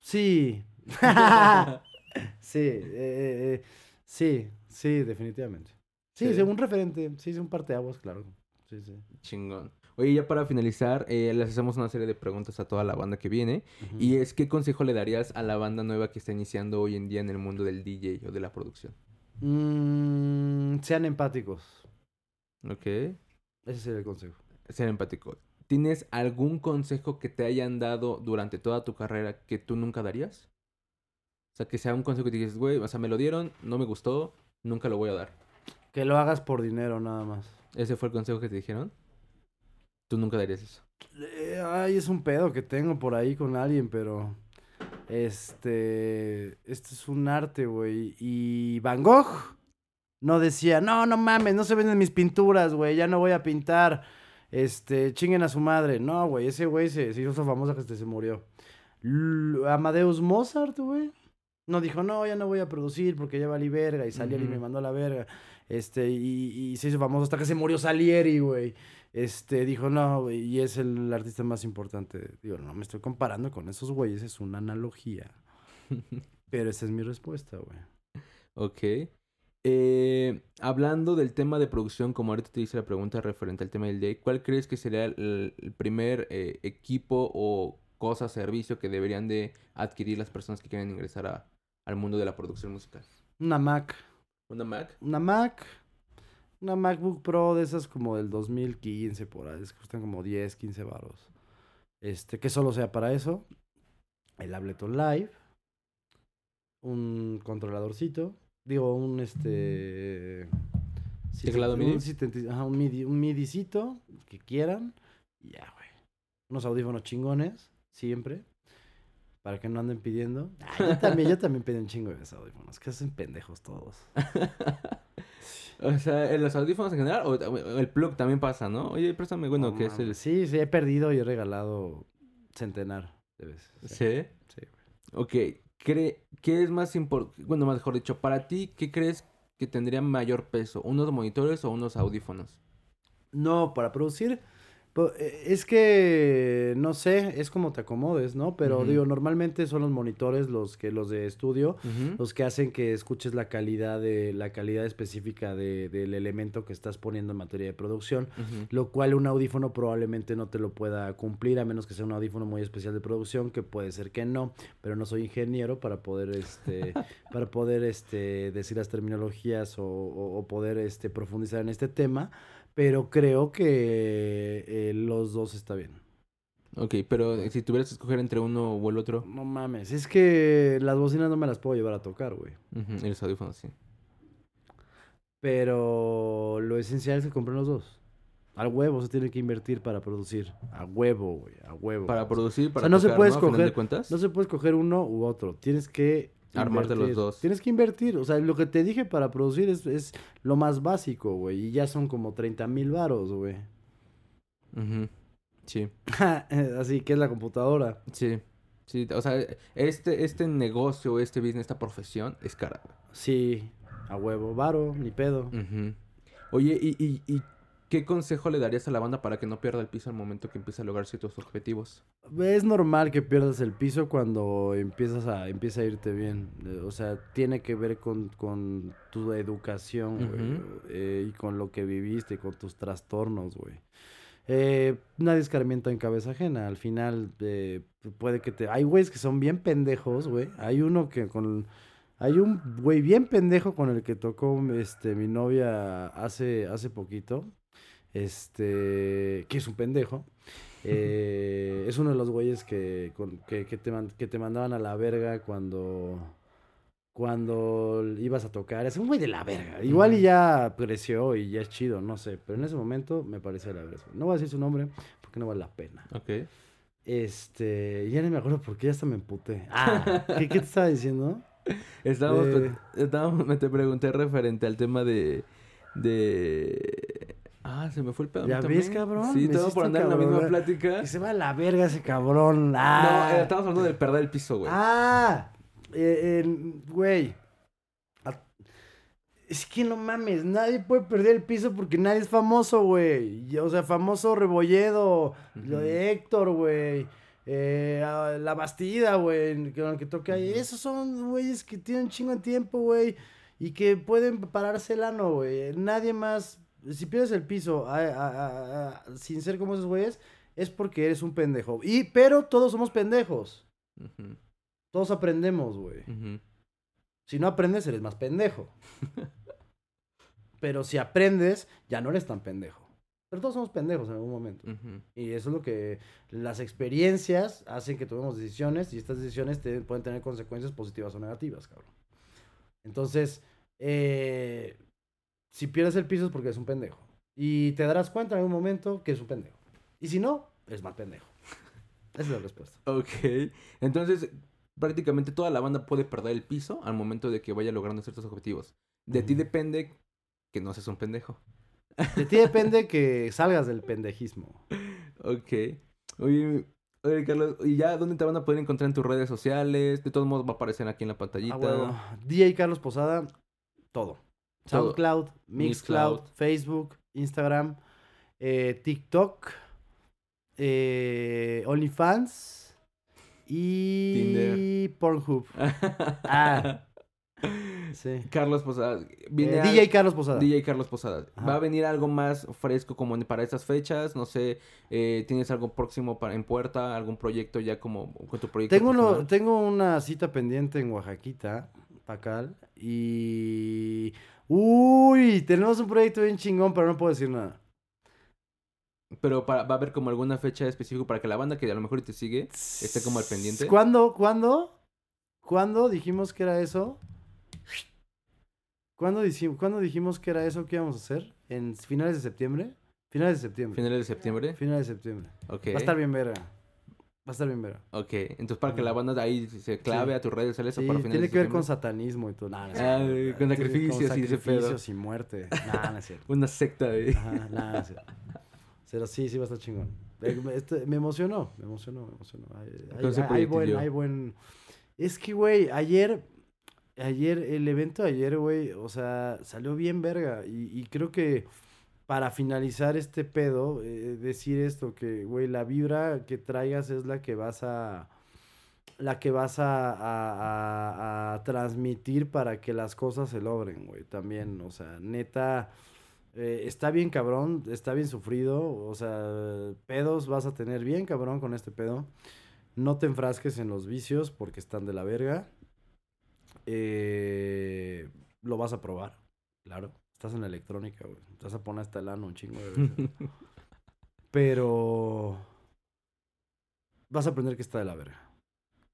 Sí. [laughs] [laughs] sí, eh, eh, sí, sí, definitivamente. Sí, sí, un referente. Sí, es un parteaguas, claro. Sí, sí. Chingón. Oye, ya para finalizar, eh, les hacemos una serie de preguntas a toda la banda que viene. Y es, ¿qué consejo le darías a la banda nueva que está iniciando hoy en día en el mundo del DJ o de la producción? Mm, sean empáticos. Ok. Ese sería el consejo. Sean empáticos. ¿Tienes algún consejo que te hayan dado durante toda tu carrera que tú nunca darías? O sea, que sea un consejo que te dices, güey, o sea, me lo dieron, no me gustó, nunca lo voy a dar. Que lo hagas por dinero nada más. ¿Ese fue el consejo que te dijeron? Tú nunca darías eso. Eh, ay, es un pedo que tengo por ahí con alguien, pero. Este. Este es un arte, güey. Y Van Gogh no decía, no, no mames, no se venden mis pinturas, güey, ya no voy a pintar. Este, chinguen a su madre. No, güey, ese güey se, se hizo famoso que se murió. Amadeus Mozart, güey. No dijo, no, ya no voy a producir porque ya valí verga. Y Salieri y me mandó a la verga. Este, y, y se hizo famoso hasta que se murió Salieri, güey este, dijo, no, y es el artista más importante. Digo, no me estoy comparando con esos güeyes, es una analogía. [laughs] Pero esa es mi respuesta, güey. Ok. Eh, hablando del tema de producción, como ahorita te hice la pregunta referente al tema del day, ¿cuál crees que sería el, primer eh, equipo o cosa, servicio que deberían de adquirir las personas que quieren ingresar a, al mundo de la producción musical? Una Mac. ¿Una Mac? Una Mac una MacBook Pro de esas como del 2015 por ahí, que cuestan como 10, 15 baros. Este, que solo sea para eso. El Ableton Live. Un controladorcito. Digo, un este. ¿Teclado MIDI? Un, un, MIDI, un MIDIcito que quieran. Ya, güey. Unos audífonos chingones, siempre. Para que no anden pidiendo. Ah, yo también, yo también pedí un chingo de esos audífonos. Que hacen pendejos todos. [laughs] O sea, en los audífonos en general, o el plug también pasa, ¿no? Oye, préstame, bueno, No que es el... Sí, sí, he perdido y he regalado centenar de veces. ¿Sí? Sí. Ok, cree, ¿qué es más importante? Bueno, mejor dicho, para ti, ¿qué crees que tendría mayor peso? ¿Unos monitores o unos audífonos? No, para producir. Po- eh, Es que, no sé, es como te acomodes, ¿no? Pero digo, normalmente son los monitores los que los de estudio, los que hacen que escuches la calidad de la calidad específica de- del elemento que estás poniendo en materia de producción. Lo cual un audífono probablemente no te lo pueda cumplir, a menos que sea un audífono muy especial de producción, que puede ser que no, pero no soy ingeniero para poder este, [laughs] para poder este, decir las terminologías o, o- o poder este, profundizar en este tema, pero creo que eh, los dos está bien. Ok, pero si tuvieras que escoger entre uno o el otro, No mames, es que las bocinas no me las puedo llevar a tocar, güey. Ujú, y los audífonos, sí. Pero lo esencial es que compren los dos. Al huevo se tiene que invertir para producir. A huevo, güey, a huevo. Para producir, para no se puede ¿no? Escoger- de cuentas. No se puede escoger uno u otro. Tienes que Armarte los dos. Tienes que invertir. O sea, lo que te dije para producir es, es lo más básico, güey. Y ya son como 30 mil varos, güey. Sí, [laughs] Así que es la computadora. sí. Sí, o sea, este, este negocio, este business, esta profesión es cara. Sí, a huevo. Varo, ni pedo. Oye, ¿y, y, y qué consejo le darías a la banda para que no pierda el piso al momento que empiece a lograr ciertos objetivos? Es normal que pierdas el piso cuando empiezas a, empieza a irte bien. O sea, tiene que ver con, con tu educación, güey. Eh, y con lo que viviste, con tus trastornos, güey. Eh, nadie escarmienta en cabeza ajena. Al final, eh, puede que te... Hay güeyes que son bien pendejos, güey. Hay uno que con... Hay un güey bien pendejo con el que tocó este, mi novia hace, hace poquito. Este... Que es un pendejo. Eh, es uno de los güeyes que, con- que, que te, man- que te mandaban a la verga cuando, cuando ibas a tocar. Es un güey de la verga. Igual y ya creció y ya es chido, no sé. Pero en ese momento me parecía la verga. No voy a decir su nombre porque no vale la pena. Ok. Este, ya no me acuerdo porque ya hasta me emputé. Ah, ¿qué, qué te estaba diciendo? [laughs] Estábamos, estábamos- me te pregunté referente al tema de, de... Ah, se me fue el pedo. ¿Ya ves, cabrón? Sí, todo por andar en la misma plática. Que se va a la verga ese cabrón. Ah. No, eh, estamos hablando del perder el piso, güey. Ah, eh, güey. Es que no mames, nadie puede perder el piso porque nadie es famoso, güey. O sea, famoso Rebolledo, lo de Héctor, güey. Eh, ah, la Bastida, güey, con el que toca ahí. Esos son güeyes que tienen un chingo de tiempo, güey. Y que pueden pararse el ano, güey. Nadie más. Si pierdes el piso sin ser como esos güeyes, es porque eres un pendejo. Y, pero todos somos pendejos. Todos aprendemos, güey. Si no aprendes, eres más pendejo. [laughs] Pero si aprendes, ya no eres tan pendejo. Pero todos somos pendejos en algún momento. Y eso es lo que las experiencias hacen que tomemos decisiones y estas decisiones te- pueden tener consecuencias positivas o negativas, cabrón. Entonces, eh, si pierdes el piso es porque eres un pendejo. Y te darás cuenta en algún momento que es un pendejo. Y si no, eres más pendejo. Esa es la respuesta. Ok. Entonces, prácticamente toda la banda puede perder el piso al momento de que vaya logrando ciertos objetivos. De ti depende que no seas un pendejo. De ti depende que salgas del pendejismo. Ok. Oye, oye, Carlos, ¿y ya dónde te van a poder encontrar en tus redes sociales? De todos modos va a aparecer aquí en la pantallita. Ah, bueno. DJ Carlos Posada, todo. SoundCloud, Mixcloud, Mixcloud. Facebook, Instagram, eh, TikTok, eh, OnlyFans y Tinder. Pornhub. [laughs] Ah. Sí. Carlos Posada. Eh, al- DJ Carlos Posada. DJ Carlos Posada. Ajá. ¿Va a venir algo más fresco como para estas fechas? No sé, eh, ¿tienes algo próximo para, en puerta? ¿Algún proyecto ya como con tu proyecto? Tengo, uno- tengo una cita pendiente en Oaxaquita, Pacal, y... Uy, tenemos un proyecto bien chingón, pero no puedo decir nada. Pero para- va a haber como alguna fecha específica para que la banda que a lo mejor te sigue esté como al pendiente. ¿Cuándo? ¿Cuándo? ¿Cuándo dijimos que era eso? ¿Cuándo, dici- ¿Cuándo dijimos que era eso que íbamos a hacer? ¿En finales de septiembre? Finales de septiembre. ¿Finales de septiembre? Finales de septiembre. Ok. Va a estar bien verga. Va a estar bien verga. Ok, entonces para que la banda de ahí se clave Sí. a tus redes sociales Sí, para finales tiene que ver con satanismo y todo. Nah, no Ah, cierto. con sacrificios y ese pedo. sacrificios y muerte. Nah, no es cierto. [laughs] Una secta de... Ajá, nah, no es cierto. Pero sí, sí va a estar chingón. Eh, me- este- me emocionó, me emocionó, me emocionó. Hay, hay- ese hay- buen, hay buen... Es que, güey, ayer, ayer, el evento de ayer, güey, o sea, salió bien verga. Y, y creo que para finalizar este pedo, eh, decir esto, que, güey, la vibra que traigas es la que vas a... La que vas a, a- a- transmitir para que las cosas se logren, güey. También, o sea, neta... Eh, está bien cabrón, está bien sufrido, o sea, pedos vas a tener bien cabrón con este pedo. No te enfrasques en los vicios porque están de la verga. Eh, lo vas a probar, claro. Estás en la electrónica, güey. Te vas a poner hasta el ano un chingo de veces. [laughs] Pero vas a aprender que está de la verga.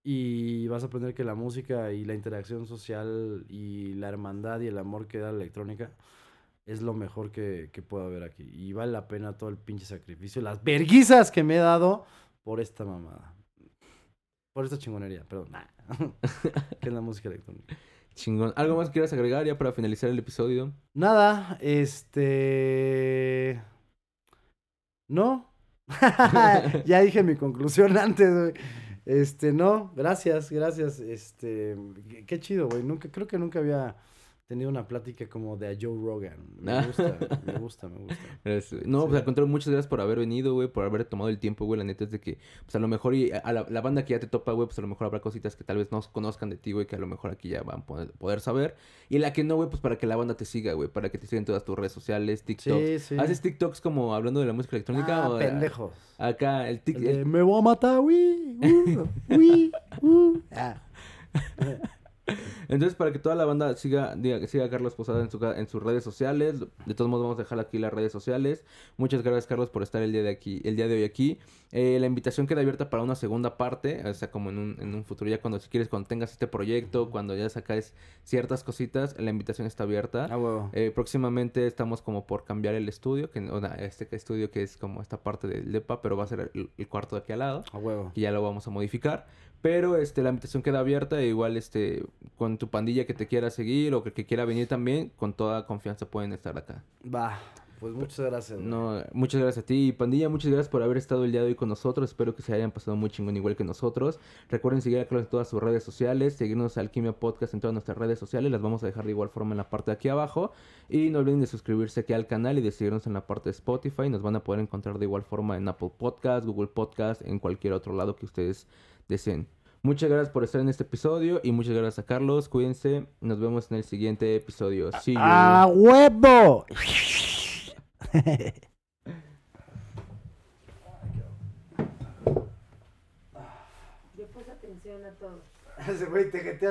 Y vas a aprender que la música y la interacción social y la hermandad y el amor que da la electrónica es lo mejor que, que puedo haber aquí. Y vale la pena todo el pinche sacrificio, las verguizas que me he dado por esta mamada. Por esta chingonería, perdón. [laughs] Que es la música electrónica. Chingón. ¿Algo más que quieras agregar ya para finalizar el episodio? Nada, este. No. [laughs] ya dije mi conclusión [laughs] antes, güey. Este, no, gracias, gracias. Este, qué- chido, güey. Nunca, creo que nunca había tenido una plática como de a Joe Rogan. [laughs] Me gusta, me gusta, me gusta. Gracias, güey. No, Sí. pues al contrario, muchas gracias por haber venido, güey, por haber tomado el tiempo, güey. La neta es de que, pues a lo mejor, y a la, la banda que ya te topa, güey, pues a lo mejor habrá cositas que tal vez no conozcan de ti, güey, que a lo mejor aquí ya van a poder, poder saber. Y la que no, güey, pues para que la banda te siga, güey, para que te sigan todas tus redes sociales, TikTok. Sí, sí. ¿Haces TikToks como hablando de la música electrónica? Ah, o pendejos. Acá, el TikTok. me voy a matar, uy, uh, uy, uh. [laughs] Ah. Entonces, para que toda la banda siga, diga, siga a Carlos Posada en, su, en sus redes sociales. De todos modos, vamos a dejar aquí las redes sociales. Muchas gracias, Carlos, por estar el día de aquí, el día de hoy aquí. Eh, la invitación queda abierta para una segunda parte. O sea, como en un, en un futuro, ya cuando si quieres, cuando tengas este proyecto, cuando ya sacáis ciertas cositas, la invitación está abierta. Ah, huevo. Eh, próximamente estamos como por cambiar el estudio, que o sea, este estudio que es como esta parte del DEPA, pero va a ser el, el cuarto de aquí al lado A huevo. que ya lo vamos a modificar. Pero este, la invitación queda abierta. e igual este, con tu pandilla que te quiera seguir o que, que quiera venir también, con toda confianza pueden estar acá. Va, pues muchas gracias. No, muchas gracias a ti, y pandilla. Muchas gracias por haber estado el día de hoy con nosotros. Espero que se hayan pasado muy chingón igual que nosotros. Recuerden seguir a Carlos en todas sus redes sociales, seguirnos a Alquimia Podcast en todas nuestras redes sociales. Las vamos a dejar de igual forma en la parte de aquí abajo. Y no olviden de suscribirse aquí al canal y de seguirnos en la parte de Spotify. Nos van a poder encontrar de igual forma en Apple Podcast, Google Podcast, en cualquier otro lado que ustedes deseen. Muchas gracias por estar en este episodio y muchas gracias a Carlos. Cuídense. Nos vemos en el siguiente episodio. See you. ¡A huevo! [laughs] Yo puse atención a todo. Ese güey te